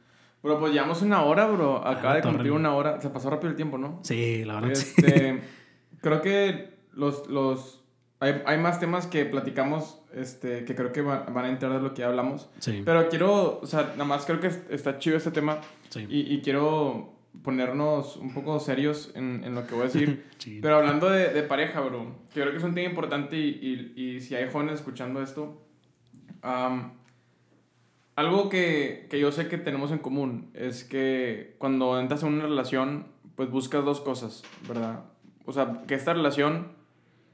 Bro, pues llevamos una hora, bro. Acaba Ah, de cumplir una hora. Se pasó rápido el tiempo, ¿no? Sí, la verdad. sí. Este, creo que los, los hay, hay más temas que platicamos este, que creo que va- van a entrar de lo que ya hablamos. Sí. Pero quiero, o sea, nada más creo que es- está chido este tema sí. y, y quiero ponernos un poco serios en, en lo que voy a decir. Sí. Pero hablando de, de pareja, bro, que creo que es un tema importante y, y, y si hay jóvenes escuchando esto, am, algo que, que yo sé que tenemos en común es que cuando entras en una relación, pues buscas dos cosas, ¿verdad? O sea, que esta relación,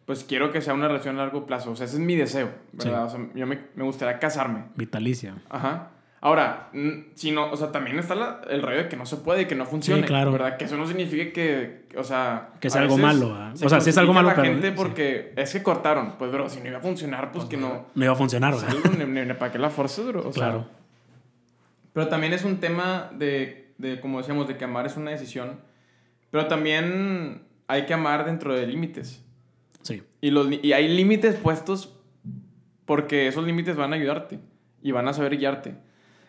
pues quiero que sea una relación a largo plazo. O sea, ese es mi deseo, ¿verdad? O sea, yo me, me gustaría casarme. Vitalicia. Ajá. Ahora, si no, o sea, también está la- el rollo de que no se puede, que no funcione. claro. ¿Verdad? Que eso no significa que, o sea. Que sea algo malo, O sea, sí es algo malo, la pero- gente sí. porque es que cortaron. Pues, bro, si no iba a funcionar, pues, que no. No iba a funcionar, ¿verdad? algo, ni- ni- ni ¿Para qué la fuerzas, bro? O sea, Claro. pero también es un tema de, de, como decíamos, de que amar es una decisión. Pero también hay que amar dentro de límites. Sí. Y, los, y hay límites puestos porque esos límites van a ayudarte y van a saber guiarte.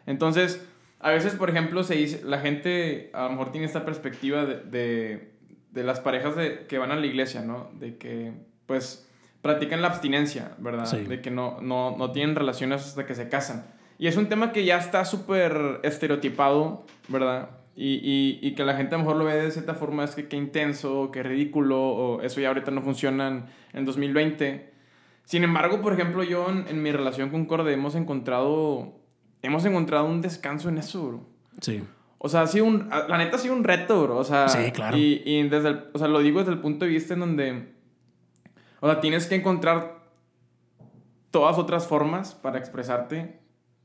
Entonces, a veces, por ejemplo, se dice, la gente a lo mejor tiene esta perspectiva de, de, de las parejas de, que van a la iglesia, ¿no? De que, pues, practican la abstinencia, ¿verdad? Sí. De que no, no, no tienen relaciones hasta que se casan. Y es un tema que ya está súper estereotipado, ¿verdad? Y, y, y que la gente a lo mejor lo ve de cierta forma, es que qué intenso, qué ridículo, o eso ya ahorita no funciona en, en 2020. Sin embargo, por ejemplo, yo en, en mi relación con Corde hemos encontrado, hemos encontrado un descanso en eso, bro. Sí. O sea, ha sido un, la neta ha sido un reto, bro. O sea, Sí, claro. Y, y desde el, o sea, lo digo desde el punto de vista en donde, o sea, tienes que encontrar todas otras formas para expresarte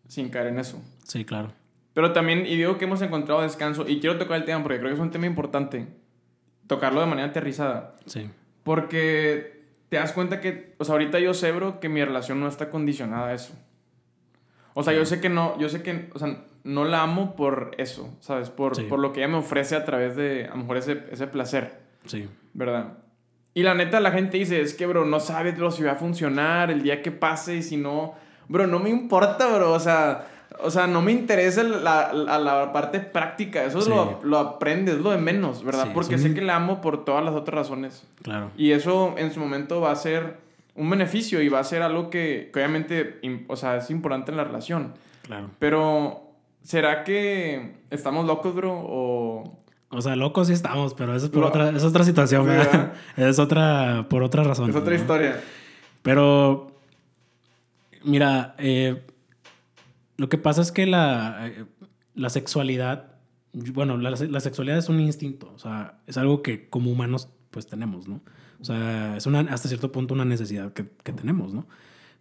sin caer en eso. Sí, claro. Pero también, y digo que hemos encontrado descanso, y quiero tocar el tema porque creo que es un tema importante, tocarlo de manera aterrizada. Sí. Porque te das cuenta que, o sea, ahorita yo sé, bro, que mi relación no está condicionada a eso. O sea, yo sé que no, yo sé que, o sea, no la amo por eso, ¿sabes? Por, Sí. por lo que ella me ofrece a través de, a lo mejor, ese, ese placer, Sí. ¿verdad? Y la neta, la gente dice, es que, bro, no sabes, bro, si va a funcionar el día que pase y si no, bro, no me importa, bro, o sea, o sea, no me interesa la, la, la parte práctica, eso Sí. lo, lo aprendes, lo de menos, ¿verdad? Sí, Porque sé que la amo por todas las otras razones. Claro. Y eso en su momento va a ser un beneficio y va a ser algo que, que obviamente, o sea, es importante en la relación. Claro. Pero, ¿será que estamos locos, bro? O... O sea, locos sí estamos, pero eso es por Lo- otra, es otra situación. Es otra, por otra razón. Es otra historia. Pero, mira, eh, lo que pasa es que la, eh, la sexualidad, bueno, la, la sexualidad es un instinto, o sea, es algo que como humanos pues tenemos, ¿no? O sea, es una, hasta cierto punto una necesidad que, que tenemos, ¿no?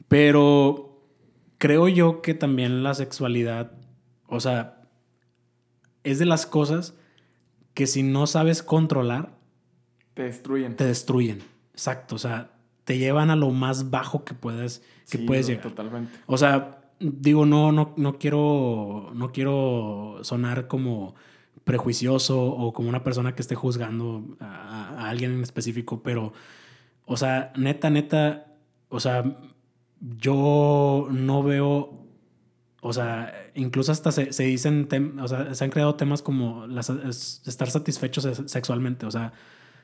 Pero creo yo que también la sexualidad, o sea, es de las cosas que si no sabes controlar, Te destruyen. te destruyen. Exacto, o sea, te llevan a lo más bajo que puedes, que Sí, puedes llegar. Totalmente. O sea, digo, no, no, no quiero, no quiero sonar como prejuicioso o como una persona que esté juzgando a, alguien en específico, pero, o sea, neta, neta, o sea, yo no veo, o sea, incluso hasta se, se dicen, o sea, se han creado temas como estar satisfechos se- sexualmente, o sea,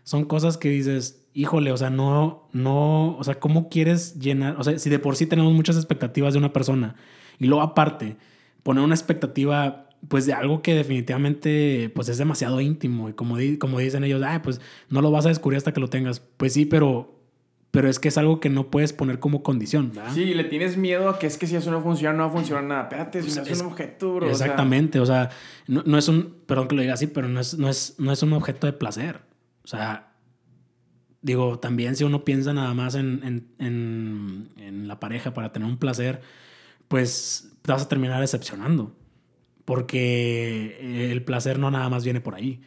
son cosas que dices, híjole, o sea, no, no, o sea, ¿cómo quieres llenar? O sea, si de por sí tenemos muchas expectativas de una persona y luego aparte poner una expectativa, pues de algo que definitivamente, pues es demasiado íntimo y como, di- como dicen ellos, ah, pues no lo vas a descubrir hasta que lo tengas. Pues sí, pero, pero es que es algo que no puedes poner como condición, ¿verdad? Sí, le tienes miedo a que es que si eso no funciona, no va a funcionar nada. Espérate, si no es, Es- un objeto, bro. o sea, Exactamente, o sea, no, no es un, perdón que lo diga así, pero no es, no, es, no es un objeto de placer. O sea, digo, también si uno piensa nada más en, en, en, en la pareja para tener un placer, pues te vas a terminar decepcionando. Porque el placer no nada más viene por ahí.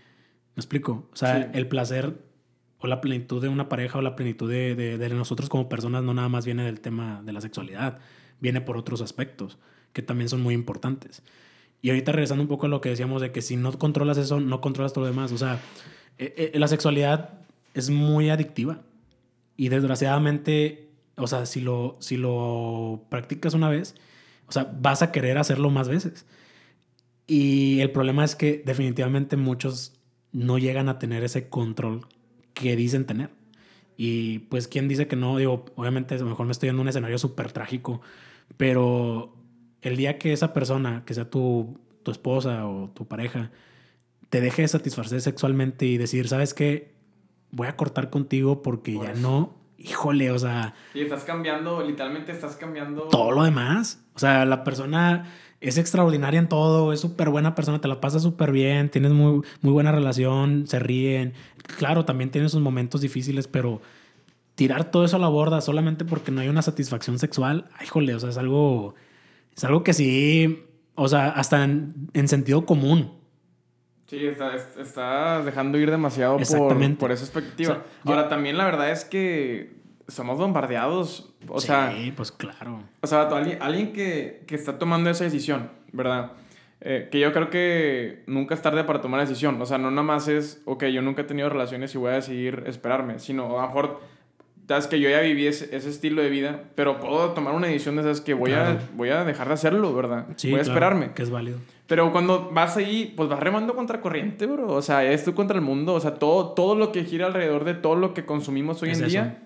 ¿Me explico? O sea, Sí. el placer o la plenitud de una pareja o la plenitud de, de, de nosotros como personas no nada más viene del tema de la sexualidad, viene por otros aspectos que también son muy importantes. Y ahorita regresando un poco a lo que decíamos de que si no controlas eso, no controlas todo lo demás. O sea, eh, eh, la sexualidad es muy adictiva y desgraciadamente, o sea, si lo, si lo practicas una vez, o sea, vas a querer hacerlo más veces. Y el problema es que definitivamente muchos no llegan a tener ese control que dicen tener. Y pues, ¿quién dice que no? Digo, obviamente a lo mejor me estoy en un escenario súper trágico, pero el día que esa persona, que sea tu, tu esposa o tu pareja, te deje de satisfacer sexualmente y decir, ¿sabes qué? Voy a cortar contigo porque Por ya no, híjole, o sea, Y estás cambiando, literalmente estás cambiando. todo lo demás. O sea, la persona es extraordinaria en todo, es súper buena persona, te la pasas súper bien, tienes muy, muy buena relación, se ríen. Claro, también tiene sus momentos difíciles, pero tirar todo eso a la borda solamente porque no hay una satisfacción sexual, ay, híjole, o sea, es algo, es algo que sí, o sea, hasta en, en sentido común. Sí, está- es- estás dejando ir demasiado por, por esa expectativa. O sea, yo- Ahora, también la verdad es que somos bombardeados. O sea, sí, pues claro. O sea, alguien, alguien que, que está tomando esa decisión, ¿verdad? Eh, que yo creo que nunca es tarde para tomar la decisión. O sea, no nada más es, ok, yo nunca he tenido relaciones y voy a decidir esperarme, sino a lo mejor, sabes que yo ya viví ese, ese estilo de vida, pero puedo tomar una decisión de esas que voy, Claro. a, voy a dejar de hacerlo, ¿verdad? Sí, voy a claro, esperarme. Que es válido. Pero cuando vas ahí, pues vas remando contra corriente, bro. O sea, es tú contra el mundo. O sea, todo, todo lo que gira alrededor de todo lo que consumimos hoy Es en eso. día,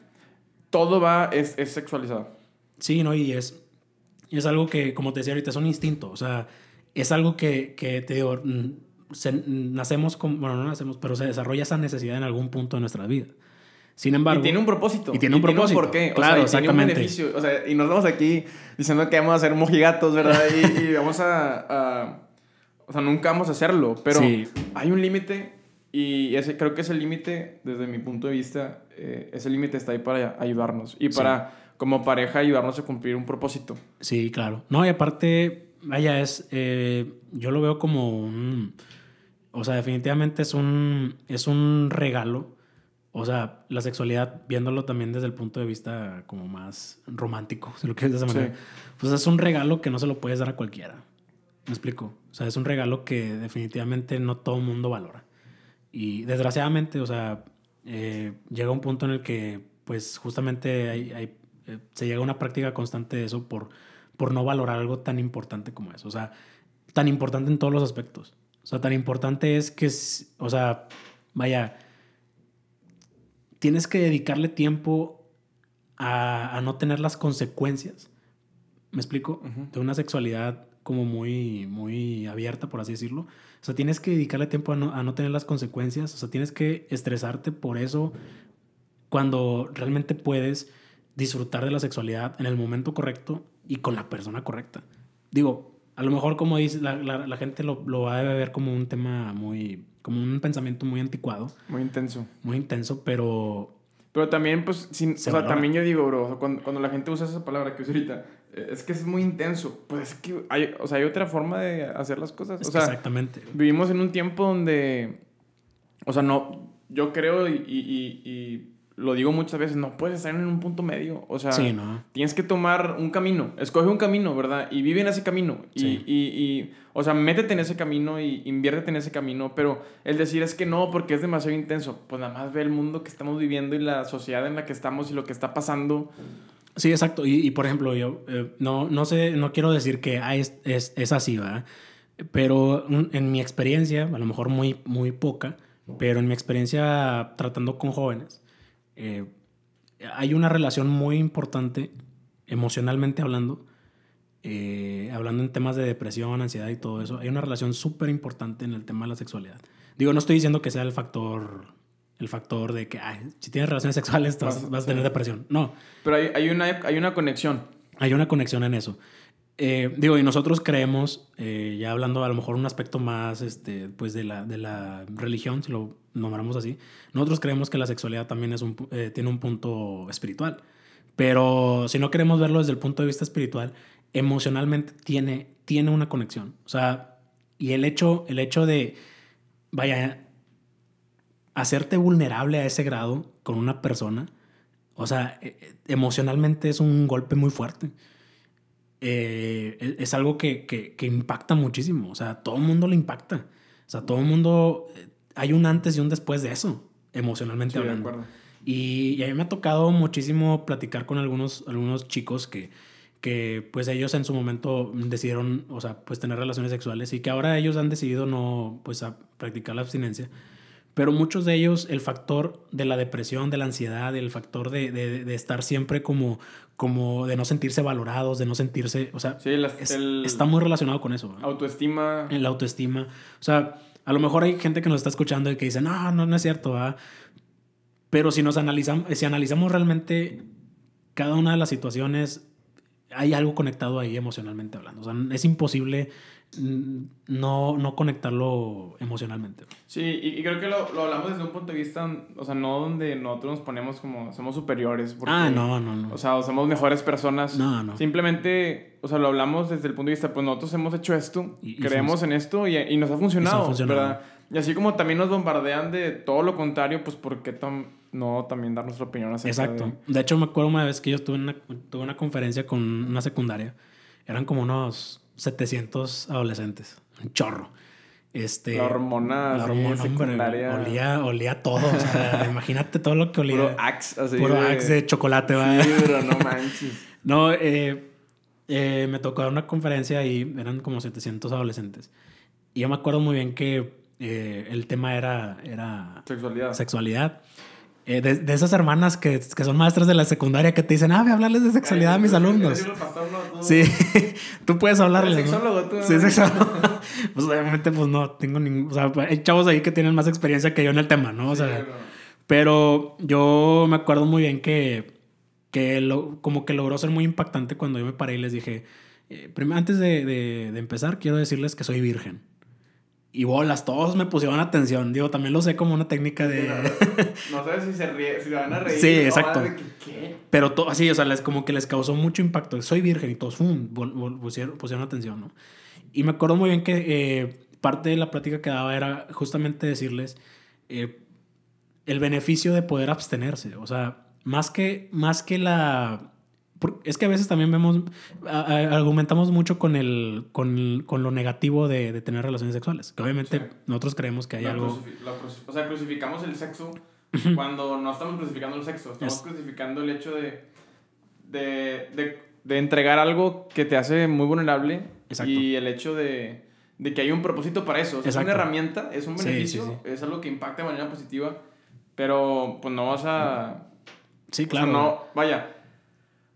todo va, es, es sexualizado. Sí, ¿no? Y es, y es algo que, como te decía ahorita, es un instinto. O sea, es algo que, que te digo, mm, se- nacemos con, bueno, no nacemos, pero se desarrolla esa necesidad en algún punto de nuestra vida. Sin embargo, Y tiene un propósito. Y tiene un propósito. porqué. Claro, o sea, y tiene un exactamente. beneficio. O sea, y nos vamos aquí diciendo que vamos a ser mojigatos, ¿verdad? Y, y vamos a, a- O sea, nunca vamos a hacerlo. Pero Sí. hay un límite. Y ese, creo que ese límite, desde mi punto de vista, eh, ese límite está ahí para ayudarnos. Y Sí. para, como pareja, ayudarnos a cumplir un propósito. Sí, claro. No, y aparte, vaya, es. eh, yo lo veo como un. O sea, definitivamente es un. Es un regalo. O sea, la sexualidad, viéndolo también desde el punto de vista como más romántico, si lo quieres de esa Sí. manera. Pues es un regalo que no se lo puedes dar a cualquiera. ¿Me explico? O sea, es un regalo que definitivamente no todo el mundo valora. Y desgraciadamente, o sea, eh, llega un punto en el que, pues, justamente hay, hay- eh, se llega a una práctica constante de eso por, por no valorar algo tan importante como eso. O sea, tan importante en todos los aspectos. O sea, tan importante es que, o sea, vaya, tienes que dedicarle tiempo a, no tener las consecuencias, ¿me explico? De una sexualidad como muy, muy abierta, por así decirlo. O sea, tienes que dedicarle tiempo a no, a no tener las consecuencias, o sea, tienes que estresarte por eso cuando realmente puedes disfrutar de la sexualidad en el momento correcto y con la persona correcta. Digo, a lo mejor como dice, la, la, gente lo, lo, va a ver como un tema muy, como un pensamiento muy anticuado. Muy intenso. Muy intenso, pero... Pero también, pues, sin, o sea, también yo digo, bro, cuando, cuando, la gente usa esa palabra que uso ahorita, es que es muy intenso. Pues es que hay, o sea, hay otra forma de hacer las cosas. o sea, exactamente. Vivimos en un tiempo donde, o sea, no, yo creo y, y, y lo digo muchas veces, no puedes estar en un punto medio. O sea, tienes que tomar un camino. Escoge un camino, ¿verdad? Y vive en ese camino. Y, y, o sea, métete en ese camino y inviértete en ese camino. Pero el decir es que no, porque es demasiado intenso. Pues nada más ve el mundo que estamos viviendo y la sociedad en la que estamos y lo que está pasando. Sí, exacto. Y, por ejemplo, yo eh, no, no sé, no quiero decir que ah, es, es, es así, ¿verdad? Pero en mi experiencia, a lo mejor muy, muy poca, pero en mi experiencia tratando con jóvenes, eh, hay una relación muy importante, emocionalmente hablando, eh, hablando en temas de depresión, ansiedad y todo eso, hay una relación súper importante en el tema de la sexualidad. Digo, no estoy diciendo que sea el factor, el factor de que si tienes relaciones sexuales vas, a tener depresión. No. Pero hay, hay, una, hay una conexión. Hay una conexión en eso. Eh, digo, y nosotros creemos, eh, ya hablando a lo mejor un aspecto más este, pues de, la, de la religión, si lo nombramos así, nosotros creemos que la sexualidad también es un, eh, tiene un punto espiritual. Pero si no queremos verlo desde el punto de vista espiritual, emocionalmente tiene, tiene una conexión. O sea, y el hecho, el hecho de, vaya, hacerte vulnerable a ese grado con una persona, o sea, emocionalmente es un golpe muy fuerte. Eh, e-, es algo que, que, impacta muchísimo. O sea, todo el mundo le impacta. O sea, todo el mundo. Eh, hay un antes y un después de eso, emocionalmente hablando. Y, a mí me ha tocado muchísimo platicar con algunos, algunos chicos que, que, pues, ellos en su momento decidieron, o sea, pues, tener relaciones sexuales y que ahora ellos han decidido no, pues, a practicar la abstinencia. Pero muchos de ellos, el factor de la depresión, de la ansiedad, el factor de, de, de estar siempre como, como de no sentirse valorados, de no sentirse, o sea, está muy relacionado con eso. Autoestima. La autoestima. O sea, a lo mejor hay gente que nos está escuchando y que dice, no, no, no es cierto, Pero si nos analizamos, si analizamos realmente cada una de las situaciones, hay algo conectado ahí emocionalmente hablando. O sea, es imposible no, no conectarlo emocionalmente. Sí, y, creo que lo, lo, hablamos desde un punto de vista, o sea, no donde nosotros nos ponemos como somos superiores. ah, no, no, no. O sea, o somos mejores personas. No, no. Simplemente, o sea, lo hablamos desde el punto de vista, pues nosotros hemos hecho esto, creemos en esto y, y, nos ha funcionado, ¿verdad? Y así como también nos bombardean de todo lo contrario, pues ¿por qué no también dar nuestra opinión acerca Exacto. De... hecho, me acuerdo una vez que yo tuve una, tuve una conferencia con una secundaria. Eran como unos 700 adolescentes. Un chorro. Este, la hormona, la hormona hombre, olía, olía todo. O sea, imagínate todo lo que olía. Puro axe, así. Puro de... axe de chocolate, ¿va? Sí, pero no manches. no, eh, eh, me tocó dar una conferencia y eran como 700 adolescentes. Y yo me acuerdo muy bien que eh, el tema era, era sexualidad. Sexualidad. Eh, de, esas hermanas que, que, son maestras de la secundaria que te dicen, ah, voy a hablarles de sexualidad a mis alumnos. Sí, tú puedes hablarles. Sexólogo, tú. Sí, sexólogo. pues obviamente, pues no tengo ningún. O sea, hay chavos ahí que tienen más experiencia que yo en el tema, ¿no? O sea, pero yo me acuerdo muy bien que, que lo, como que logró ser muy impactante cuando yo me paré y les dije, eh, antes de, de, de empezar, quiero decirles que soy virgen y bolas, todos me pusieron atención. Digo, también lo sé como una técnica de. no, sabes si se, ríe, si van a reír. Sí, exacto. ¿Qué? Pero todo así, o sea, les, como que les causó mucho impacto. Soy virgen y todos. Pusieron, pusieron, atención, ¿no? Y me acuerdo muy bien que eh, parte de la plática que daba era justamente decirles eh, el beneficio de poder abstenerse. O sea, más que, más que la es que a veces también vemos, argumentamos mucho con, el, con, con lo negativo de, de, tener relaciones sexuales. Que obviamente nosotros creemos que hay algo... o sea, crucificamos el sexo cuando no estamos crucificando el sexo. Estamos crucificando el hecho de, de, de, de, entregar algo que te hace muy vulnerable. Exacto. Y el hecho de, de que hay un propósito para eso. es una herramienta, es un beneficio, es algo que impacta de manera positiva. Pero pues no vas a... Sí, claro. no, vaya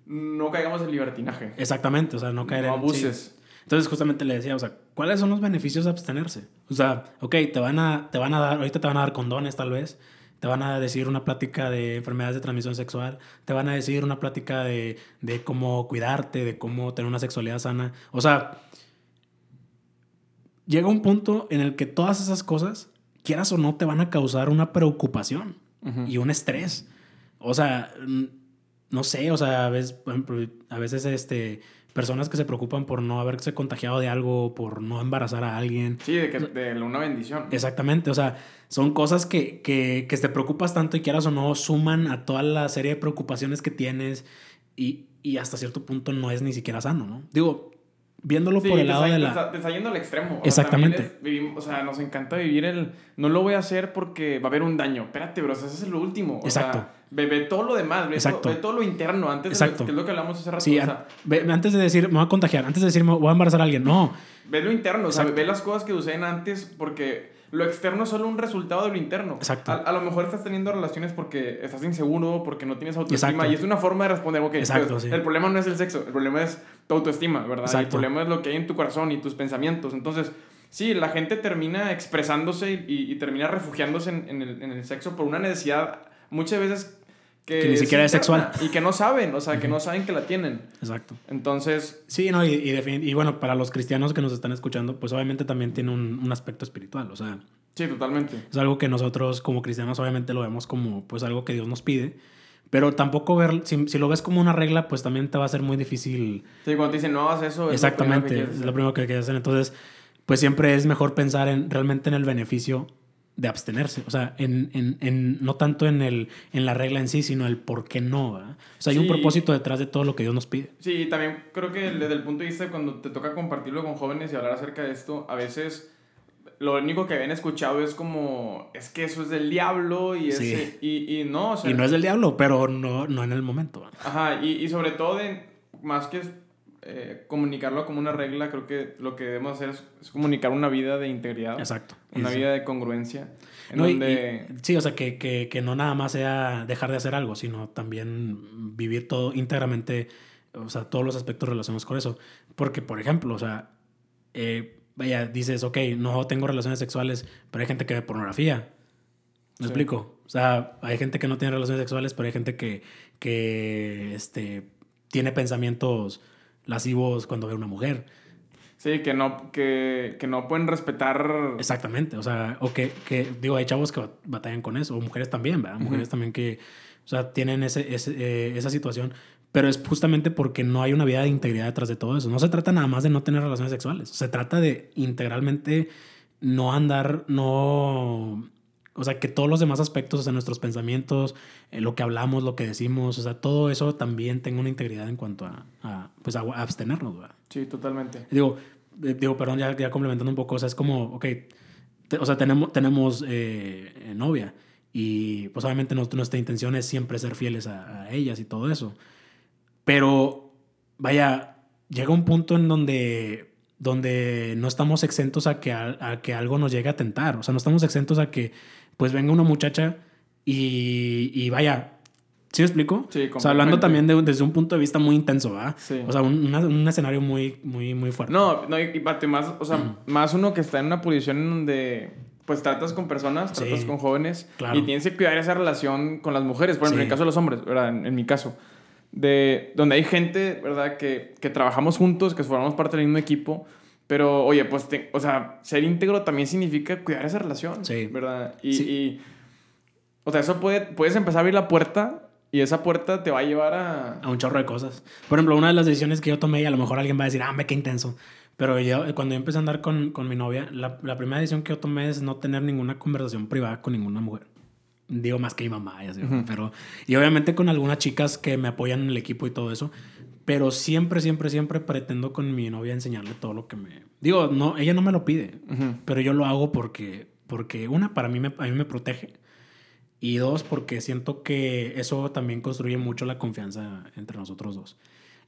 no caigamos en libertinaje. Exactamente, o sea, no caer no en... abuses. Entonces justamente le decía, o sea, ¿cuáles son los beneficios de abstenerse? O sea, ok, te van a, te van a dar, ahorita te van a dar condones tal vez, te van a decir una plática de enfermedades de transmisión sexual, te van a decir una plática de, de cómo cuidarte, de cómo tener una sexualidad sana. O sea, llega un punto en el que todas esas cosas, quieras o no, te van a causar una preocupación y un estrés. O sea, no sé, o sea, a veces, a veces este, personas que se preocupan por no haberse contagiado de algo, por no embarazar a alguien. Sí, de, que, de una bendición. Exactamente, o sea, son cosas que, que, que te preocupas tanto y quieras o no, suman a toda la serie de preocupaciones que tienes y, y hasta cierto punto no es ni siquiera sano, ¿no? Digo, viéndolo por el lado de la... Te está, yendo al extremo. Exactamente. O sea, o sea, nos encanta vivir el... No lo voy a hacer porque va a haber un daño. Espérate, bro, eso es lo último. O Exacto. Sea, ve, todo lo demás, ve, Todo, ve todo lo interno antes Exacto. de que es lo que hablamos hace rato. Sí, o sea, ve, antes de decir, me voy a contagiar, antes de decir, me voy a embarazar a alguien, no. Ve lo interno, o sea, ve las cosas que suceden antes porque lo externo es solo un resultado de lo interno. Exacto. A, a, lo mejor estás teniendo relaciones porque estás inseguro, porque no tienes autoestima. Exacto. Y es una forma de responder, ok, Exacto, pues, sí. el problema no es el sexo, el problema es tu autoestima, ¿verdad? Exacto. Y el problema es lo que hay en tu corazón y tus pensamientos. Entonces, sí, la gente termina expresándose y, y termina refugiándose en, en, el, en, el, sexo por una necesidad muchas veces que, que ni siquiera es sexual. Y que no saben, o sea, que no saben que la tienen. Exacto. Entonces... Sí, no, y, y, y, bueno, para los cristianos que nos están escuchando, pues obviamente también tiene un, un aspecto espiritual, o sea... Sí, totalmente. Es algo que nosotros como cristianos obviamente lo vemos como pues algo que Dios nos pide. Pero tampoco ver, si, si, lo ves como una regla, pues también te va a ser muy difícil. Sí, cuando te dicen no hagas eso. Exactamente, es lo primero que, es lo primero que quieres hacer. Entonces, pues siempre es mejor pensar en, realmente en el beneficio de abstenerse. O sea, en, en, en, no tanto en, el, en la regla en sí, sino el por qué no. ¿verdad? O sea, hay Sí. un propósito detrás de todo lo que Dios nos pide. Sí, también creo que desde el punto de vista de cuando te toca compartirlo con jóvenes y hablar acerca de esto, a veces lo único que habían escuchado es como, es que eso es del diablo y, Sí. ese, y, y no, o sea, Y no es del diablo, pero no, no en el momento. Ajá, y, y sobre todo, de, más que eh, comunicarlo como una regla, creo que lo que debemos hacer es, es comunicar una vida de integridad, Exacto. una Sí. vida de congruencia, en No, y- sí, o sea, que, que, que no nada más sea dejar de hacer algo, sino también vivir todo íntegramente, o sea, todos los aspectos relacionados con eso. Porque, por ejemplo, o sea, eh, vaya, dices, ok, no tengo relaciones sexuales, pero hay gente que ve pornografía. ¿Me Sí. explico? O sea, hay gente que no tiene relaciones sexuales, pero hay gente que, que este, tiene pensamientos lascivos cuando ve a una mujer. Sí, que no, que, que no pueden respetar... Exactamente, o sea, o que, que, digo, hay chavos que batallan con eso, o mujeres también, ¿verdad? Mujeres Ujú. también que, o sea, tienen ese, ese, eh, esa situación, pero es justamente porque no hay una vida de integridad detrás de todo eso. No se trata nada más de no tener relaciones sexuales, se trata de integralmente no andar, no... O sea, que todos los demás aspectos, o sea, nuestros pensamientos, eh, lo que hablamos, lo que decimos, o sea, todo eso también tenga una integridad en cuanto a, a, pues, a abstenernos, ¿verdad? Sí, totalmente. Digo, eh, digo, perdón, ya, ya complementando un poco, o sea, es como, ok, te- o sea, tenemos, tenemos eh, novia y pues obviamente nos- nuestra intención es siempre ser fieles a, a ellas y todo eso. Pero, vaya, llega un punto en donde, donde no estamos exentos a que, a, que algo nos llegue a tentar. O sea, no estamos exentos a que pues venga una muchacha y, y vaya, ¿sí me explico? Sí, O sea, hablando también de- desde un punto de vista muy intenso, ¿verdad? Sí. O sea, un, una- un escenario muy, muy, muy fuerte. No, no, y, pate, más, o sea, más uno que está en una posición en donde pues tratas con personas, Sí. tratas con jóvenes Claro. y tienes que cuidar esa relación con las mujeres, por ejemplo, Sí. en el caso de los hombres, ¿verdad? En, en mi caso, de donde hay gente, ¿verdad? Que, que trabajamos juntos, que formamos parte del mismo equipo, pero oye, pues, te- o sea, ser íntegro también significa cuidar esa relación, Sí. ¿verdad? Y, Sí. y, o sea, eso puede, puedes empezar a abrir la puerta y esa puerta te va a llevar a... a un chorro de cosas. Por ejemplo, una de las decisiones que yo tomé, y a lo mejor alguien va a decir, ah, me qué intenso. Pero yo, cuando yo empecé a andar con, con mi novia, la, la primera decisión que yo tomé es no tener ninguna conversación privada con ninguna mujer. Digo más que mi mamá, y así, Ujú. pero... Y obviamente con algunas chicas que me apoyan en el equipo y todo eso. Pero siempre, siempre, siempre pretendo con mi novia enseñarle todo lo que me... Digo, no, ella no me lo pide, Ujú. pero yo lo hago porque, porque una, para mí me, a mí me protege. Y dos, porque siento que eso también construye mucho la confianza entre nosotros dos.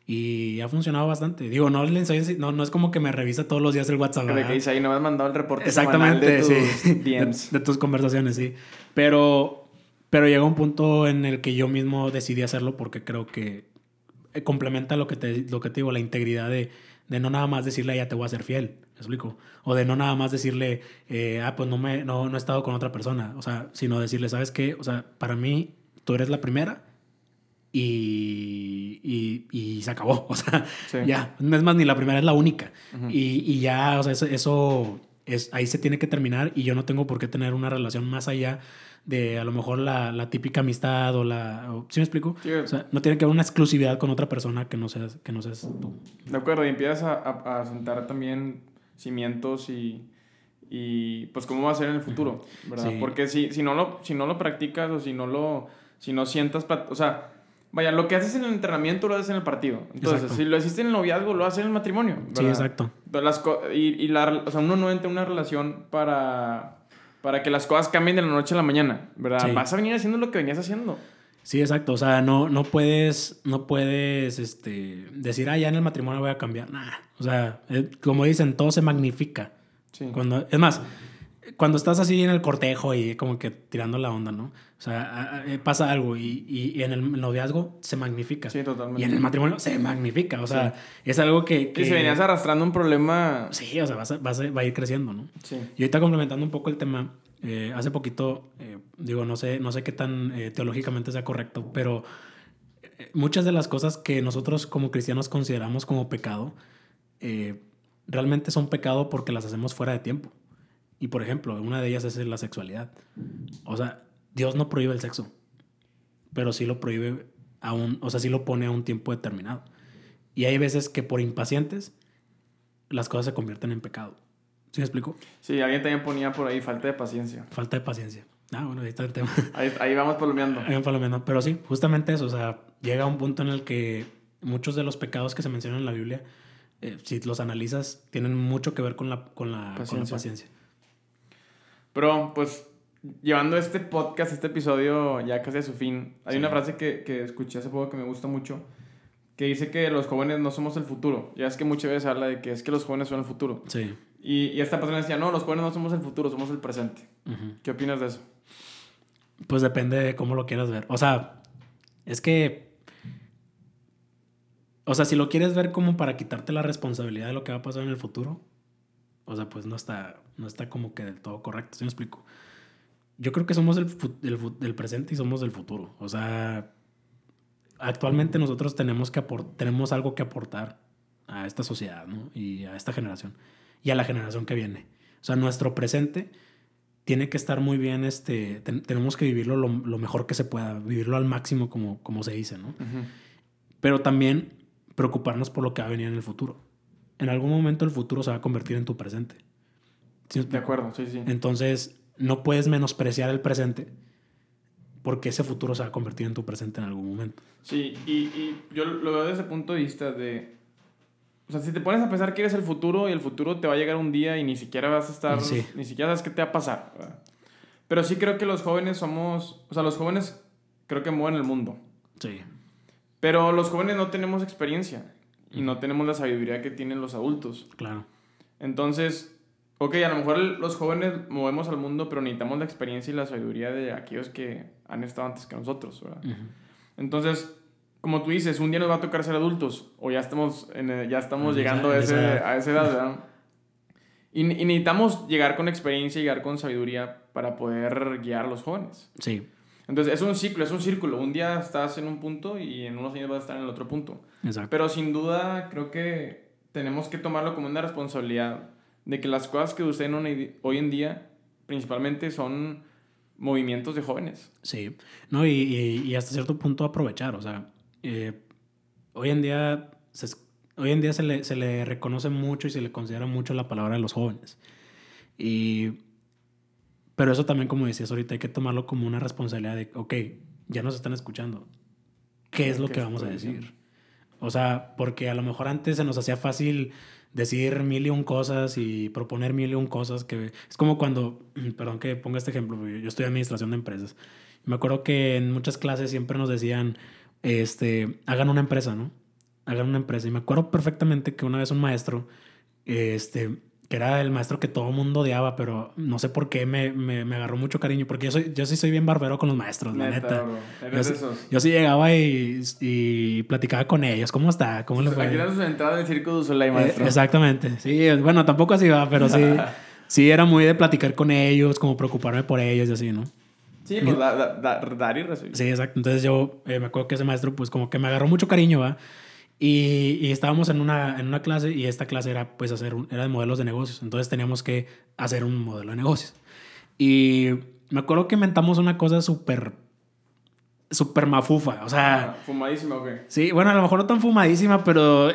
Y ha funcionado bastante. Digo, no, no, no es como que me revisa todos los días el WhatsApp. ¿verdad? que dice ahí, no me has mandado el reporte Exactamente, de tus sí. DMs. De, de tus conversaciones, sí. Pero, pero llega un punto en el que yo mismo decidí hacerlo porque creo que complementa lo que, te, lo que te digo, la integridad de, de no nada más decirle, ya te voy a ser fiel, ¿me explico? O de no nada más decirle, eh, ah, pues no, me, no, no he estado con otra persona, o sea, sino decirle, ¿sabes qué? O sea, para mí, tú eres la primera y, y, y se acabó, o sea, Sí. ya, no es más, ni la primera es la única. y, y ya, o sea, eso, eso es, ahí se tiene que terminar y yo no tengo por qué tener una relación más allá de a lo mejor la, la típica amistad o la... o- ¿Sí me explico? Sí. O sea, no tiene que haber una exclusividad con otra persona que no seas, que no seas tú. De acuerdo, y empiezas a, a, a sentar también cimientos y, y pues cómo va a ser en el futuro, ¿verdad? Sí. Porque si, si, no lo, si no lo practicas o si no lo si no sientas, o sea, vaya, lo que haces en el entrenamiento lo haces en el partido. Entonces, Exacto. si lo hiciste en el noviazgo, lo haces en el matrimonio. Sí, exacto. Las y, y la, o sea, uno no entra en una relación para, para que las cosas cambien de la noche a la mañana, ¿verdad? Sí. Vas a venir haciendo lo que venías haciendo. Sí, exacto. O sea, no, no puedes, no puedes este, decir, ah, ya en el matrimonio voy a cambiar. Nah. O sea, eh, como dicen, todo se magnifica. Sí. Cuando, es más, cuando estás así en el cortejo y como que tirando la onda, ¿no? O sea, eh, pasa algo y, y- y en el noviazgo se magnifica. Sí, totalmente. Y en el matrimonio se magnifica. O sea, es algo que... que Y si venías arrastrando un problema... Sí, o sea, vas a- vas a- va a ir creciendo, ¿no? Sí. Y ahorita complementando un poco el tema, eh, hace poquito, eh, digo, no sé, no sé qué tan eh, teológicamente sea correcto, pero muchas de las cosas que nosotros como cristianos consideramos como pecado, realmente son pecado porque las hacemos fuera de tiempo. Y por ejemplo, una de ellas es la sexualidad. O sea, Dios no prohíbe el sexo, pero sí lo prohíbe a un, o sea, sí lo pone a un tiempo determinado. Y hay veces que por impacientes las cosas se convierten en pecado. ¿Sí me explico? Sí, alguien también ponía por ahí falta de paciencia. Falta de paciencia. Ah, bueno, ahí está el tema. Ahí, ahí vamos palomeando. Ahí va por lo menos. Pero sí, justamente eso. O sea, llega un punto en el que muchos de los pecados que se mencionan en la Biblia, eh, si los analizas, tienen mucho que ver con la, con la, con la Paciencia. Pero, pues, llevando este podcast, este episodio ya casi a su fin, hay Sí. una frase que, que escuché hace poco que me gusta mucho, que dice que los jóvenes no somos el futuro. Ya es que muchas veces habla de que es que los jóvenes son el futuro. Sí. Y, y esta persona decía, no, los jóvenes no somos el futuro, somos el presente. ¿Qué opinas de eso? Pues depende de cómo lo quieras ver. O sea, es que. O sea, si lo quieres ver como para quitarte la responsabilidad de lo que va a pasar en el futuro, o sea, pues no está, no está como que del todo correcto. ¿Sí me explico? Yo creo que somos el, el el presente y somos del futuro. O sea, actualmente nosotros tenemos, que tenemos algo que aportar a esta sociedad, ¿no? Y a esta generación. Y a la generación que viene. O sea, nuestro presente tiene que estar muy bien, este, ten- tenemos que vivirlo lo, lo mejor que se pueda, vivirlo al máximo como, como se dice, ¿no? Pero también preocuparnos por lo que va a venir en el futuro. En algún momento el futuro se va a convertir en tu presente. ¿Sí me De acuerdo, sí, sí. Entonces, no puedes menospreciar el presente porque ese futuro se va a convertir en tu presente en algún momento. Sí, y, y yo lo veo desde el punto de vista de... O sea, si te pones a pensar que eres el futuro y el futuro te va a llegar un día y ni siquiera vas a estar... Sí. Ni siquiera sabes qué te va a pasar. ¿verdad? Pero sí creo que los jóvenes somos... O sea, los jóvenes creo que mueven el mundo. Sí. Pero los jóvenes no tenemos experiencia y no tenemos la sabiduría que tienen los adultos. Claro. Entonces, ok, a lo mejor los jóvenes movemos al mundo, pero necesitamos la experiencia y la sabiduría de aquellos que han estado antes que nosotros, ¿verdad? Entonces, como tú dices, un día nos va a tocar ser adultos o ya estamos, en, eh, ya estamos llegando a, ese- esa edad. a esa edad, ¿verdad? Y, y necesitamos llegar con experiencia, llegar con sabiduría para poder guiar a los jóvenes. Sí, Entonces, es un ciclo, es un círculo. Un día estás en un punto y en unos años vas a estar en el otro punto. exacto. Pero sin duda, creo que tenemos que tomarlo como una responsabilidad de que las cosas que suceden hoy en día, principalmente, son movimientos de jóvenes. Sí, no, y, y- y hasta cierto punto aprovechar, o sea, eh, hoy en día, se, hoy en día se, le, se le reconoce mucho y se le considera mucho la palabra de los jóvenes. Y, pero eso también, como decías ahorita, hay que tomarlo como una responsabilidad de, ok, ya nos están escuchando, ¿qué es lo ¿Qué que vamos a decir? O sea, porque a lo mejor antes se nos hacía fácil decir mil y un cosas y proponer mil y un cosas que es como cuando, perdón que ponga este ejemplo, yo estoy en administración de empresas. Me acuerdo que en muchas clases siempre nos decían, este, hagan una empresa, ¿no? Hagan una empresa. Y me acuerdo perfectamente que una vez un maestro, este, que era el maestro que todo el mundo odiaba, pero no sé por qué me, me, me, agarró mucho cariño, porque yo, soy, yo sí soy bien barbero con los maestros, la neta. Yo, yo, sí llegaba y, y, platicaba con ellos, ¿cómo está? ¿Cómo le fue? Aquí su entrada del Circo de Soleil, maestro. exactamente, sí, bueno, tampoco así va, pero sí, sí era muy de platicar con ellos, como preocuparme por ellos y así, ¿no? Sí, pues dar y recibir. Sí, exacto. Entonces yo eh, me acuerdo que ese maestro, pues como que me agarró mucho cariño, ¿va? Y, y, estábamos en una, en una clase y esta clase era, pues, hacer un, era de modelos de negocios. Entonces teníamos que hacer un modelo de negocios. Y me acuerdo que inventamos una cosa súper, súper mafufa. O sea... Ah, ¿Fumadísima o Sí, bueno, a lo mejor no tan fumadísima, pero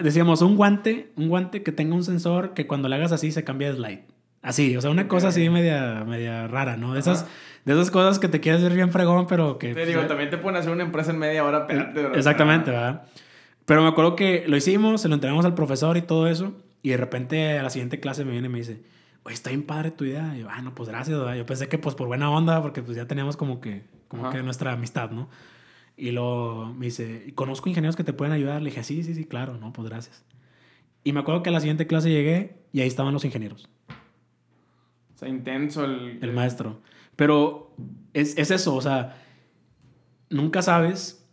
decíamos un guante, un guante que tenga un sensor que cuando le hagas así se cambia de slide. Así, o sea, una cosa así media, media rara, ¿no? De esas, de esas cosas que te quieres ver bien fregón, pero que... Te digo, también te pueden hacer una empresa en media hora, pero... Exactamente, ¿verdad? Pero me acuerdo que lo hicimos, se lo entregamos al profesor y todo eso, y de repente a la siguiente clase me viene y me dice, oye, está bien padre tu idea. Y yo, ah, no, pues gracias, ¿verdad? Yo pensé que pues por buena onda, porque pues ya teníamos como que, como que nuestra amistad, ¿no? Y luego me dice, ¿conozco ingenieros que te pueden ayudar? Le dije, sí, sí, sí, claro, no, pues gracias. Y me acuerdo que a la siguiente clase llegué y ahí estaban los ingenieros intenso el... El maestro. Pero es, es eso, o sea, nunca sabes,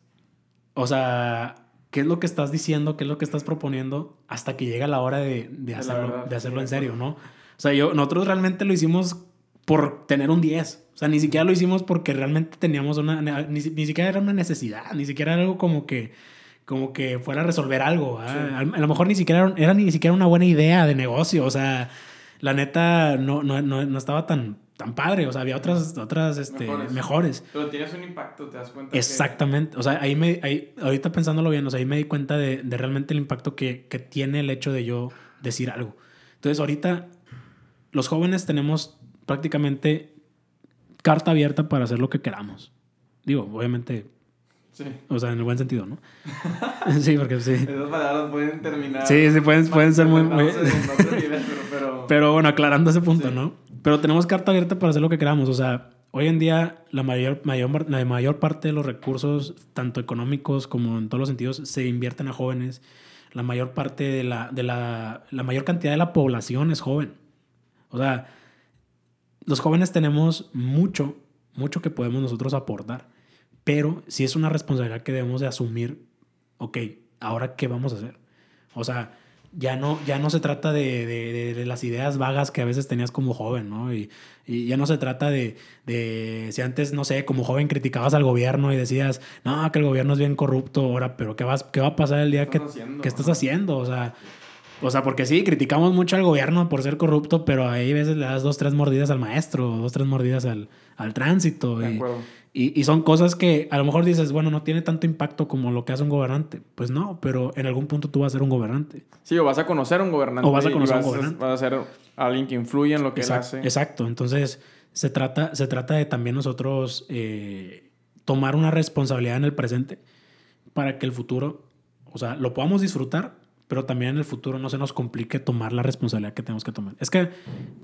o sea, qué es lo que estás diciendo, qué es lo que estás proponiendo hasta que llega la hora de, de hacerlo, de hacerlo en serio, ¿no? O sea, yo, nosotros realmente lo hicimos por tener un 10. O sea, ni siquiera lo hicimos porque realmente teníamos una... Ni, ni siquiera era una necesidad, ni siquiera era algo como que como que fuera a resolver algo. A, a, lo mejor ni siquiera era, era, ni siquiera una buena idea de negocio. O sea, la neta no, no, no, no estaba tan, tan padre. O sea, había otras, otras este, mejores. Pero tienes un impacto, te das cuenta. Exactamente. O sea, ahí me, ahí, ahorita pensándolo bien, o sea, ahí me di cuenta de, de realmente el impacto que, que, tiene el hecho de yo decir algo. Entonces, ahorita los jóvenes tenemos prácticamente carta abierta para hacer lo que queramos. Digo, obviamente Sí. O sea, en el buen sentido, ¿no? sí, porque sí. Esas palabras pueden terminar. Sí, sí, pueden, pueden ser muy. pero, bueno, aclarando ese punto, ¿no? Pero tenemos carta abierta para hacer lo que queramos. O sea, hoy en día la mayor, mayor, la mayor parte de los recursos, tanto económicos como en todos los sentidos, se invierten a jóvenes. La mayor parte de la, de la, la mayor cantidad de la población es joven. O sea, los jóvenes tenemos mucho, mucho que podemos nosotros aportar. Pero si es una responsabilidad que debemos de asumir, ok, ahora qué vamos a hacer. O sea, ya no, ya no se trata de, de, de, las ideas vagas que a veces tenías como joven, ¿no? Y, y ya no se trata de, de, si antes, no sé, como joven criticabas al gobierno y decías, no, que el gobierno es bien corrupto ahora, pero ¿qué, vas, qué va a pasar el día que, que estás haciendo? O sea, o sea, porque sí, criticamos mucho al gobierno por ser corrupto, pero ahí a veces le das dos, tres mordidas al maestro, dos, tres mordidas al, al tránsito. De y, acuerdo. Y, y, son cosas que a lo mejor dices, bueno, no tiene tanto impacto como lo que hace un gobernante. Pues no, pero en algún punto tú vas a ser un gobernante. Sí, o vas a conocer a un gobernante. O vas a conocer a un gobernante. Vas a ser alguien que influye en lo que exacto, él hace. Exacto. Entonces, se trata, se trata de también nosotros eh, tomar una responsabilidad en el presente para que el futuro, o sea, lo podamos disfrutar, pero también en el futuro no se nos complique tomar la responsabilidad que tenemos que tomar. Es que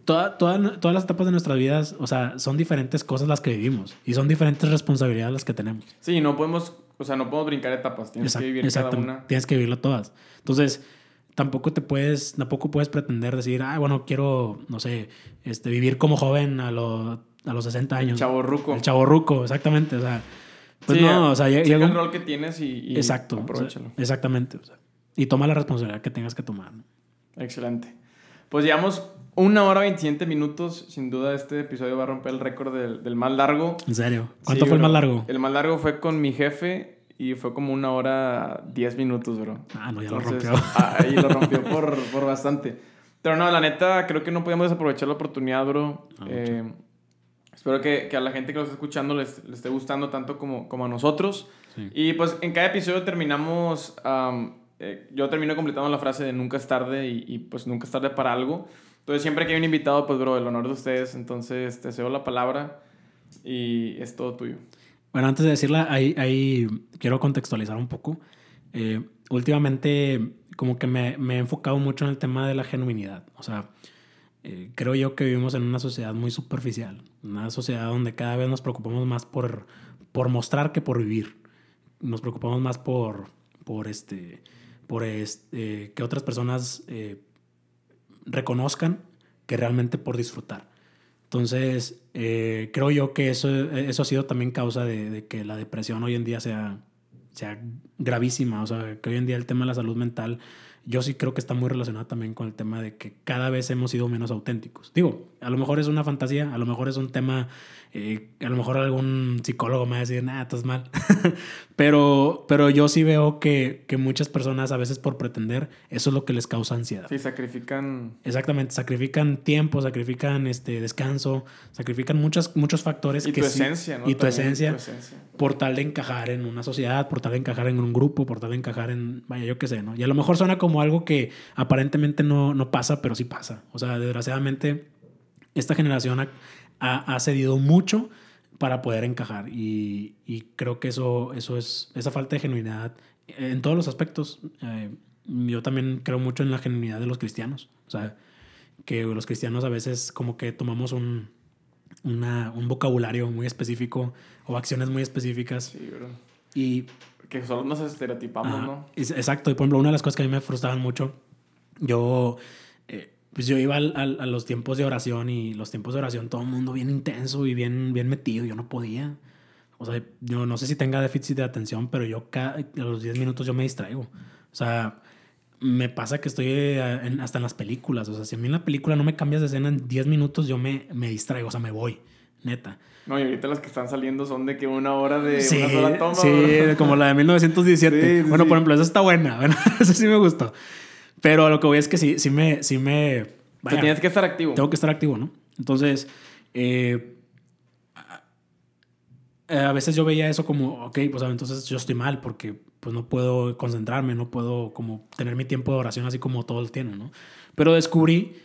toda, toda, todas las etapas de nuestras vidas, o sea, son diferentes cosas las que vivimos y son diferentes responsabilidades las que tenemos. Sí, no podemos, o sea, no podemos brincar etapas, tienes que vivir cada una. Tienes que vivirlo todas. Entonces, tampoco te puedes, tampoco puedes pretender decir, ah, bueno, quiero, no sé, este, vivir como joven a, lo, a los 60 años. El chavo ruco. El chavo ruco, exactamente, o sea. Pues no, o sea, llega el rol que tienes y, y exacto, aprovechalo. exactamente, o sea, y toma la responsabilidad que tengas que tomar. Excelente. Pues llevamos una hora 27 minutos. Sin duda, este episodio va a romper el récord del, del, más largo. ¿En serio? ¿Cuánto fue el más largo? El más largo fue con mi jefe y fue como una hora 10 minutos, bro. Ah, no, ya lo rompió. Ahí lo rompió por, por, bastante. Pero no, la neta, creo que no podíamos desaprovechar la oportunidad, bro. Ah, eh, espero que, que, a la gente que lo está escuchando les, les esté gustando tanto como, como a nosotros. Sí. Y pues en cada episodio terminamos. Um, eh, yo termino completando la frase de nunca es tarde y, y, pues nunca es tarde para algo. Entonces siempre que hay un invitado, pues bro, el honor de ustedes. Entonces te cedo la palabra y es todo tuyo. Bueno, antes de decirla, ahí, ahí quiero contextualizar un poco. Eh, últimamente como que me, me, he enfocado mucho en el tema de la genuinidad. O sea, eh, creo yo que vivimos en una sociedad muy superficial. Una sociedad donde cada vez nos preocupamos más por, por mostrar que por vivir. Nos preocupamos más por, por este por este, que otras personas eh, reconozcan que realmente por disfrutar. Entonces, eh, creo yo que eso, eso ha sido también causa de, de, que la depresión hoy en día sea, sea gravísima. O sea, que hoy en día el tema de la salud mental yo sí creo que está muy relacionado también con el tema de que cada vez hemos sido menos auténticos. Digo, a lo mejor es una fantasía, a lo mejor es un tema, eh, a lo mejor algún psicólogo me va a decir, nada, estás mal. pero, pero yo sí veo que, que, muchas personas a veces por pretender, eso es lo que les causa ansiedad. Sí, sacrifican. Exactamente, sacrifican tiempo, sacrifican este descanso, sacrifican muchos, muchos factores. Y que tu esencia, ¿no? Y tu esencia, tu esencia, por tal de encajar en una sociedad, por tal de encajar en un grupo, por tal de encajar en, vaya, yo qué sé, ¿no? Y a lo mejor suena como algo que aparentemente no, no pasa, pero sí pasa. O sea, desgraciadamente, esta generación ha, ha, cedido mucho para poder encajar. Y, y, creo que eso, eso es, esa falta de genuinidad en todos los aspectos. Eh, yo también creo mucho en la genuinidad de los cristianos. O sea, que los cristianos a veces como que tomamos un, una, un vocabulario muy específico o acciones muy específicas. Sí, bro. Y que solo nos estereotipamos. ¿no? Exacto. Y por ejemplo, una de las cosas que a mí me frustraban mucho, yo, eh, pues yo iba al, al, a los tiempos de oración y los tiempos de oración, todo el mundo bien intenso y bien, bien metido. Yo no podía. O sea, yo no sé si tenga déficit de atención, pero yo cada, a los 10 minutos yo me distraigo. O sea, me pasa que estoy en, hasta en las películas. O sea, si a mí en la película no me cambias de escena en 10 minutos, yo me, me distraigo, o sea, me voy, neta. No, y ahorita las que están saliendo son de que una hora de sí, una sola toma. Sí, bro. como la de 1917. Sí, sí, bueno, por ejemplo, esa está buena. Bueno, esa sí me gustó. Pero lo que voy es que sí, sí me... Sí me sea, tienes que estar activo. Tengo que estar activo, ¿no? Entonces, eh, a veces yo veía eso como, ok, pues entonces yo estoy mal porque pues no puedo concentrarme, no puedo como tener mi tiempo de oración así como todos tienen, ¿no? Pero descubrí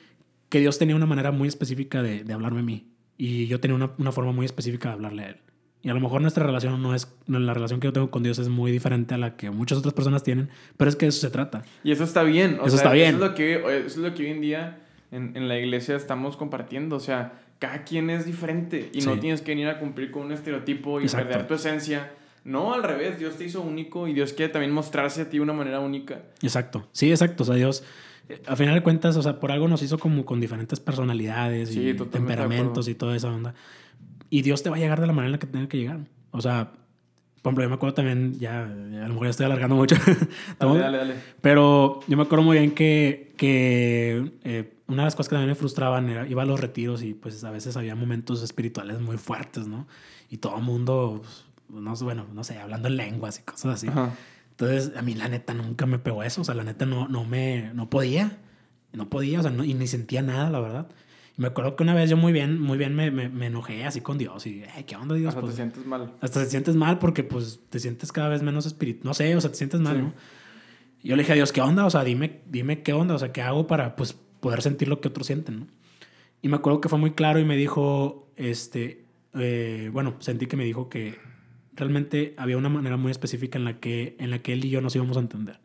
que Dios tenía una manera muy específica de, de hablarme a mí y yo tenía una, una, forma muy específica de hablarle a Él. Y a lo mejor nuestra relación no es, la relación que yo tengo con Dios es muy diferente a la que muchas otras personas tienen, pero es que de eso se trata. Y eso está bien. O eso sea, está bien. Eso es lo que, eso es lo que hoy en día en, en la iglesia estamos compartiendo. O sea, cada quien es diferente y sí. no tienes que venir a cumplir con un estereotipo y Exacto. perder tu esencia. No, al revés, Dios te hizo único y Dios quiere también mostrarse a ti de una manera única. Exacto, sí, exacto. O sea, Dios, a final de cuentas, o sea, por algo nos hizo como con diferentes personalidades sí, y temperamentos y toda esa onda. Y Dios te va a llegar de la manera en la que tenga que llegar. O sea, por ejemplo, yo me acuerdo también, ya, ya a lo mejor ya estoy alargando mucho. dale, dale, dale. Pero yo me acuerdo muy bien que, que eh, una de las cosas que también me frustraban era, iba a los retiros y pues a veces había momentos espirituales muy fuertes, ¿no? Y todo el mundo, pues, no, bueno, no sé, hablando en lenguas y cosas así. Ajá. Entonces, a mí la neta nunca me pegó eso. O sea, la neta no, no me, no podía. No podía, o sea, no, y ni sentía nada, la verdad. Me acuerdo que una vez yo muy bien, muy bien me, me, me enojé así con Dios y, hey, ¿qué onda, Dios? Hasta pues, te sientes mal. Hasta te sientes mal porque, pues, te sientes cada vez menos espiritual. No sé, o sea, te sientes mal, Sí. ¿no? Y yo le dije a Dios, ¿qué onda? O sea, dime, dime qué onda, o sea, ¿qué hago para, pues, poder sentir lo que otros sienten, ¿no? Y me acuerdo que fue muy claro y me dijo, este, eh, bueno, sentí que me dijo que realmente había una manera muy específica en la que, en la que él y yo nos íbamos a entender.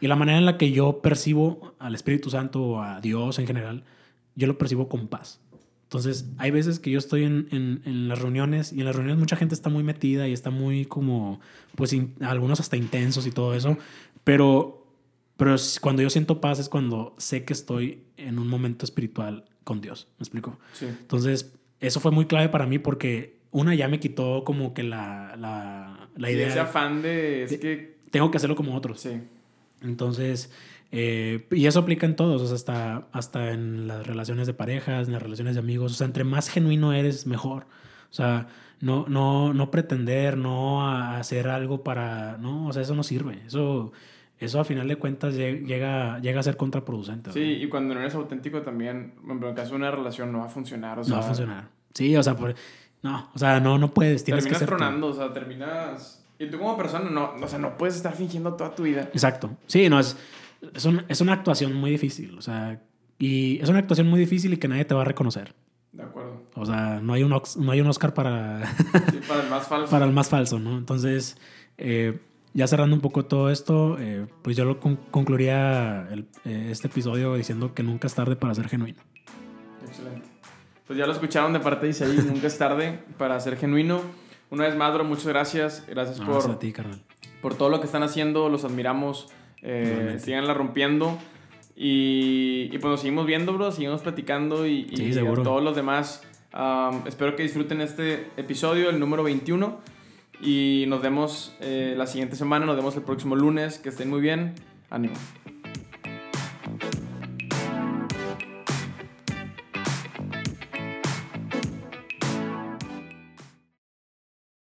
Y la manera en la que yo percibo al Espíritu Santo o a Dios en general, yo lo percibo con paz. Entonces, hay veces que yo estoy en, en, en, las reuniones y en las reuniones mucha gente está muy metida y está muy como, pues in, algunos hasta intensos y todo eso, pero, pero cuando yo siento paz es cuando sé que estoy en un momento espiritual con Dios, ¿me explico? Sí. Entonces, eso fue muy clave para mí porque una ya me quitó como que la, la, la Y idea. ese afán de, es de- que, Tengo que hacerlo como otros. sí. Entonces, eh, y eso aplica en todos, o sea, hasta, hasta en las relaciones de parejas, en las relaciones de amigos. O sea, entre más genuino eres, mejor. O sea, no, no, no pretender, no hacer algo para. No, o sea, eso no sirve. Eso, eso a final de cuentas lle- llega, llega a ser contraproducente. Sí, y cuando no eres auténtico también, en caso de una relación no va a funcionar, o sea, no va a funcionar. Sí, o sea, por, no, o sea, no, no puedes. Tienes que terminas ser tú. tronando, o sea, terminas... Y tú como persona, no, o sea, no puedes estar fingiendo toda tu vida. Exacto. Sí, no, es, es, un- es una actuación muy difícil. O sea, y es una actuación muy difícil y que nadie te va a reconocer. De acuerdo. O sea, no hay un, no hay un Oscar para, Sí, para el más falso. para el más falso, ¿no? Entonces, eh, ya cerrando un poco todo esto, eh, pues yo lo con- concluiría el- eh, este episodio diciendo que nunca es tarde para ser genuino. Excelente. Pues ya lo escucharon de parte de Isaí, nunca es tarde para ser genuino. Una vez más, bro, muchas gracias. Gracias No, por, gracias a ti, carnal. por todo lo que están haciendo, los admiramos. Eh, síganla rompiendo. Y, y pues nos seguimos viendo, bro, seguimos platicando y, y Sí, a seguro. todos los demás. um, espero que disfruten este episodio, el número 21. Y nos vemos eh, la siguiente semana, nos vemos el próximo lunes. Que estén muy bien. Ánimo.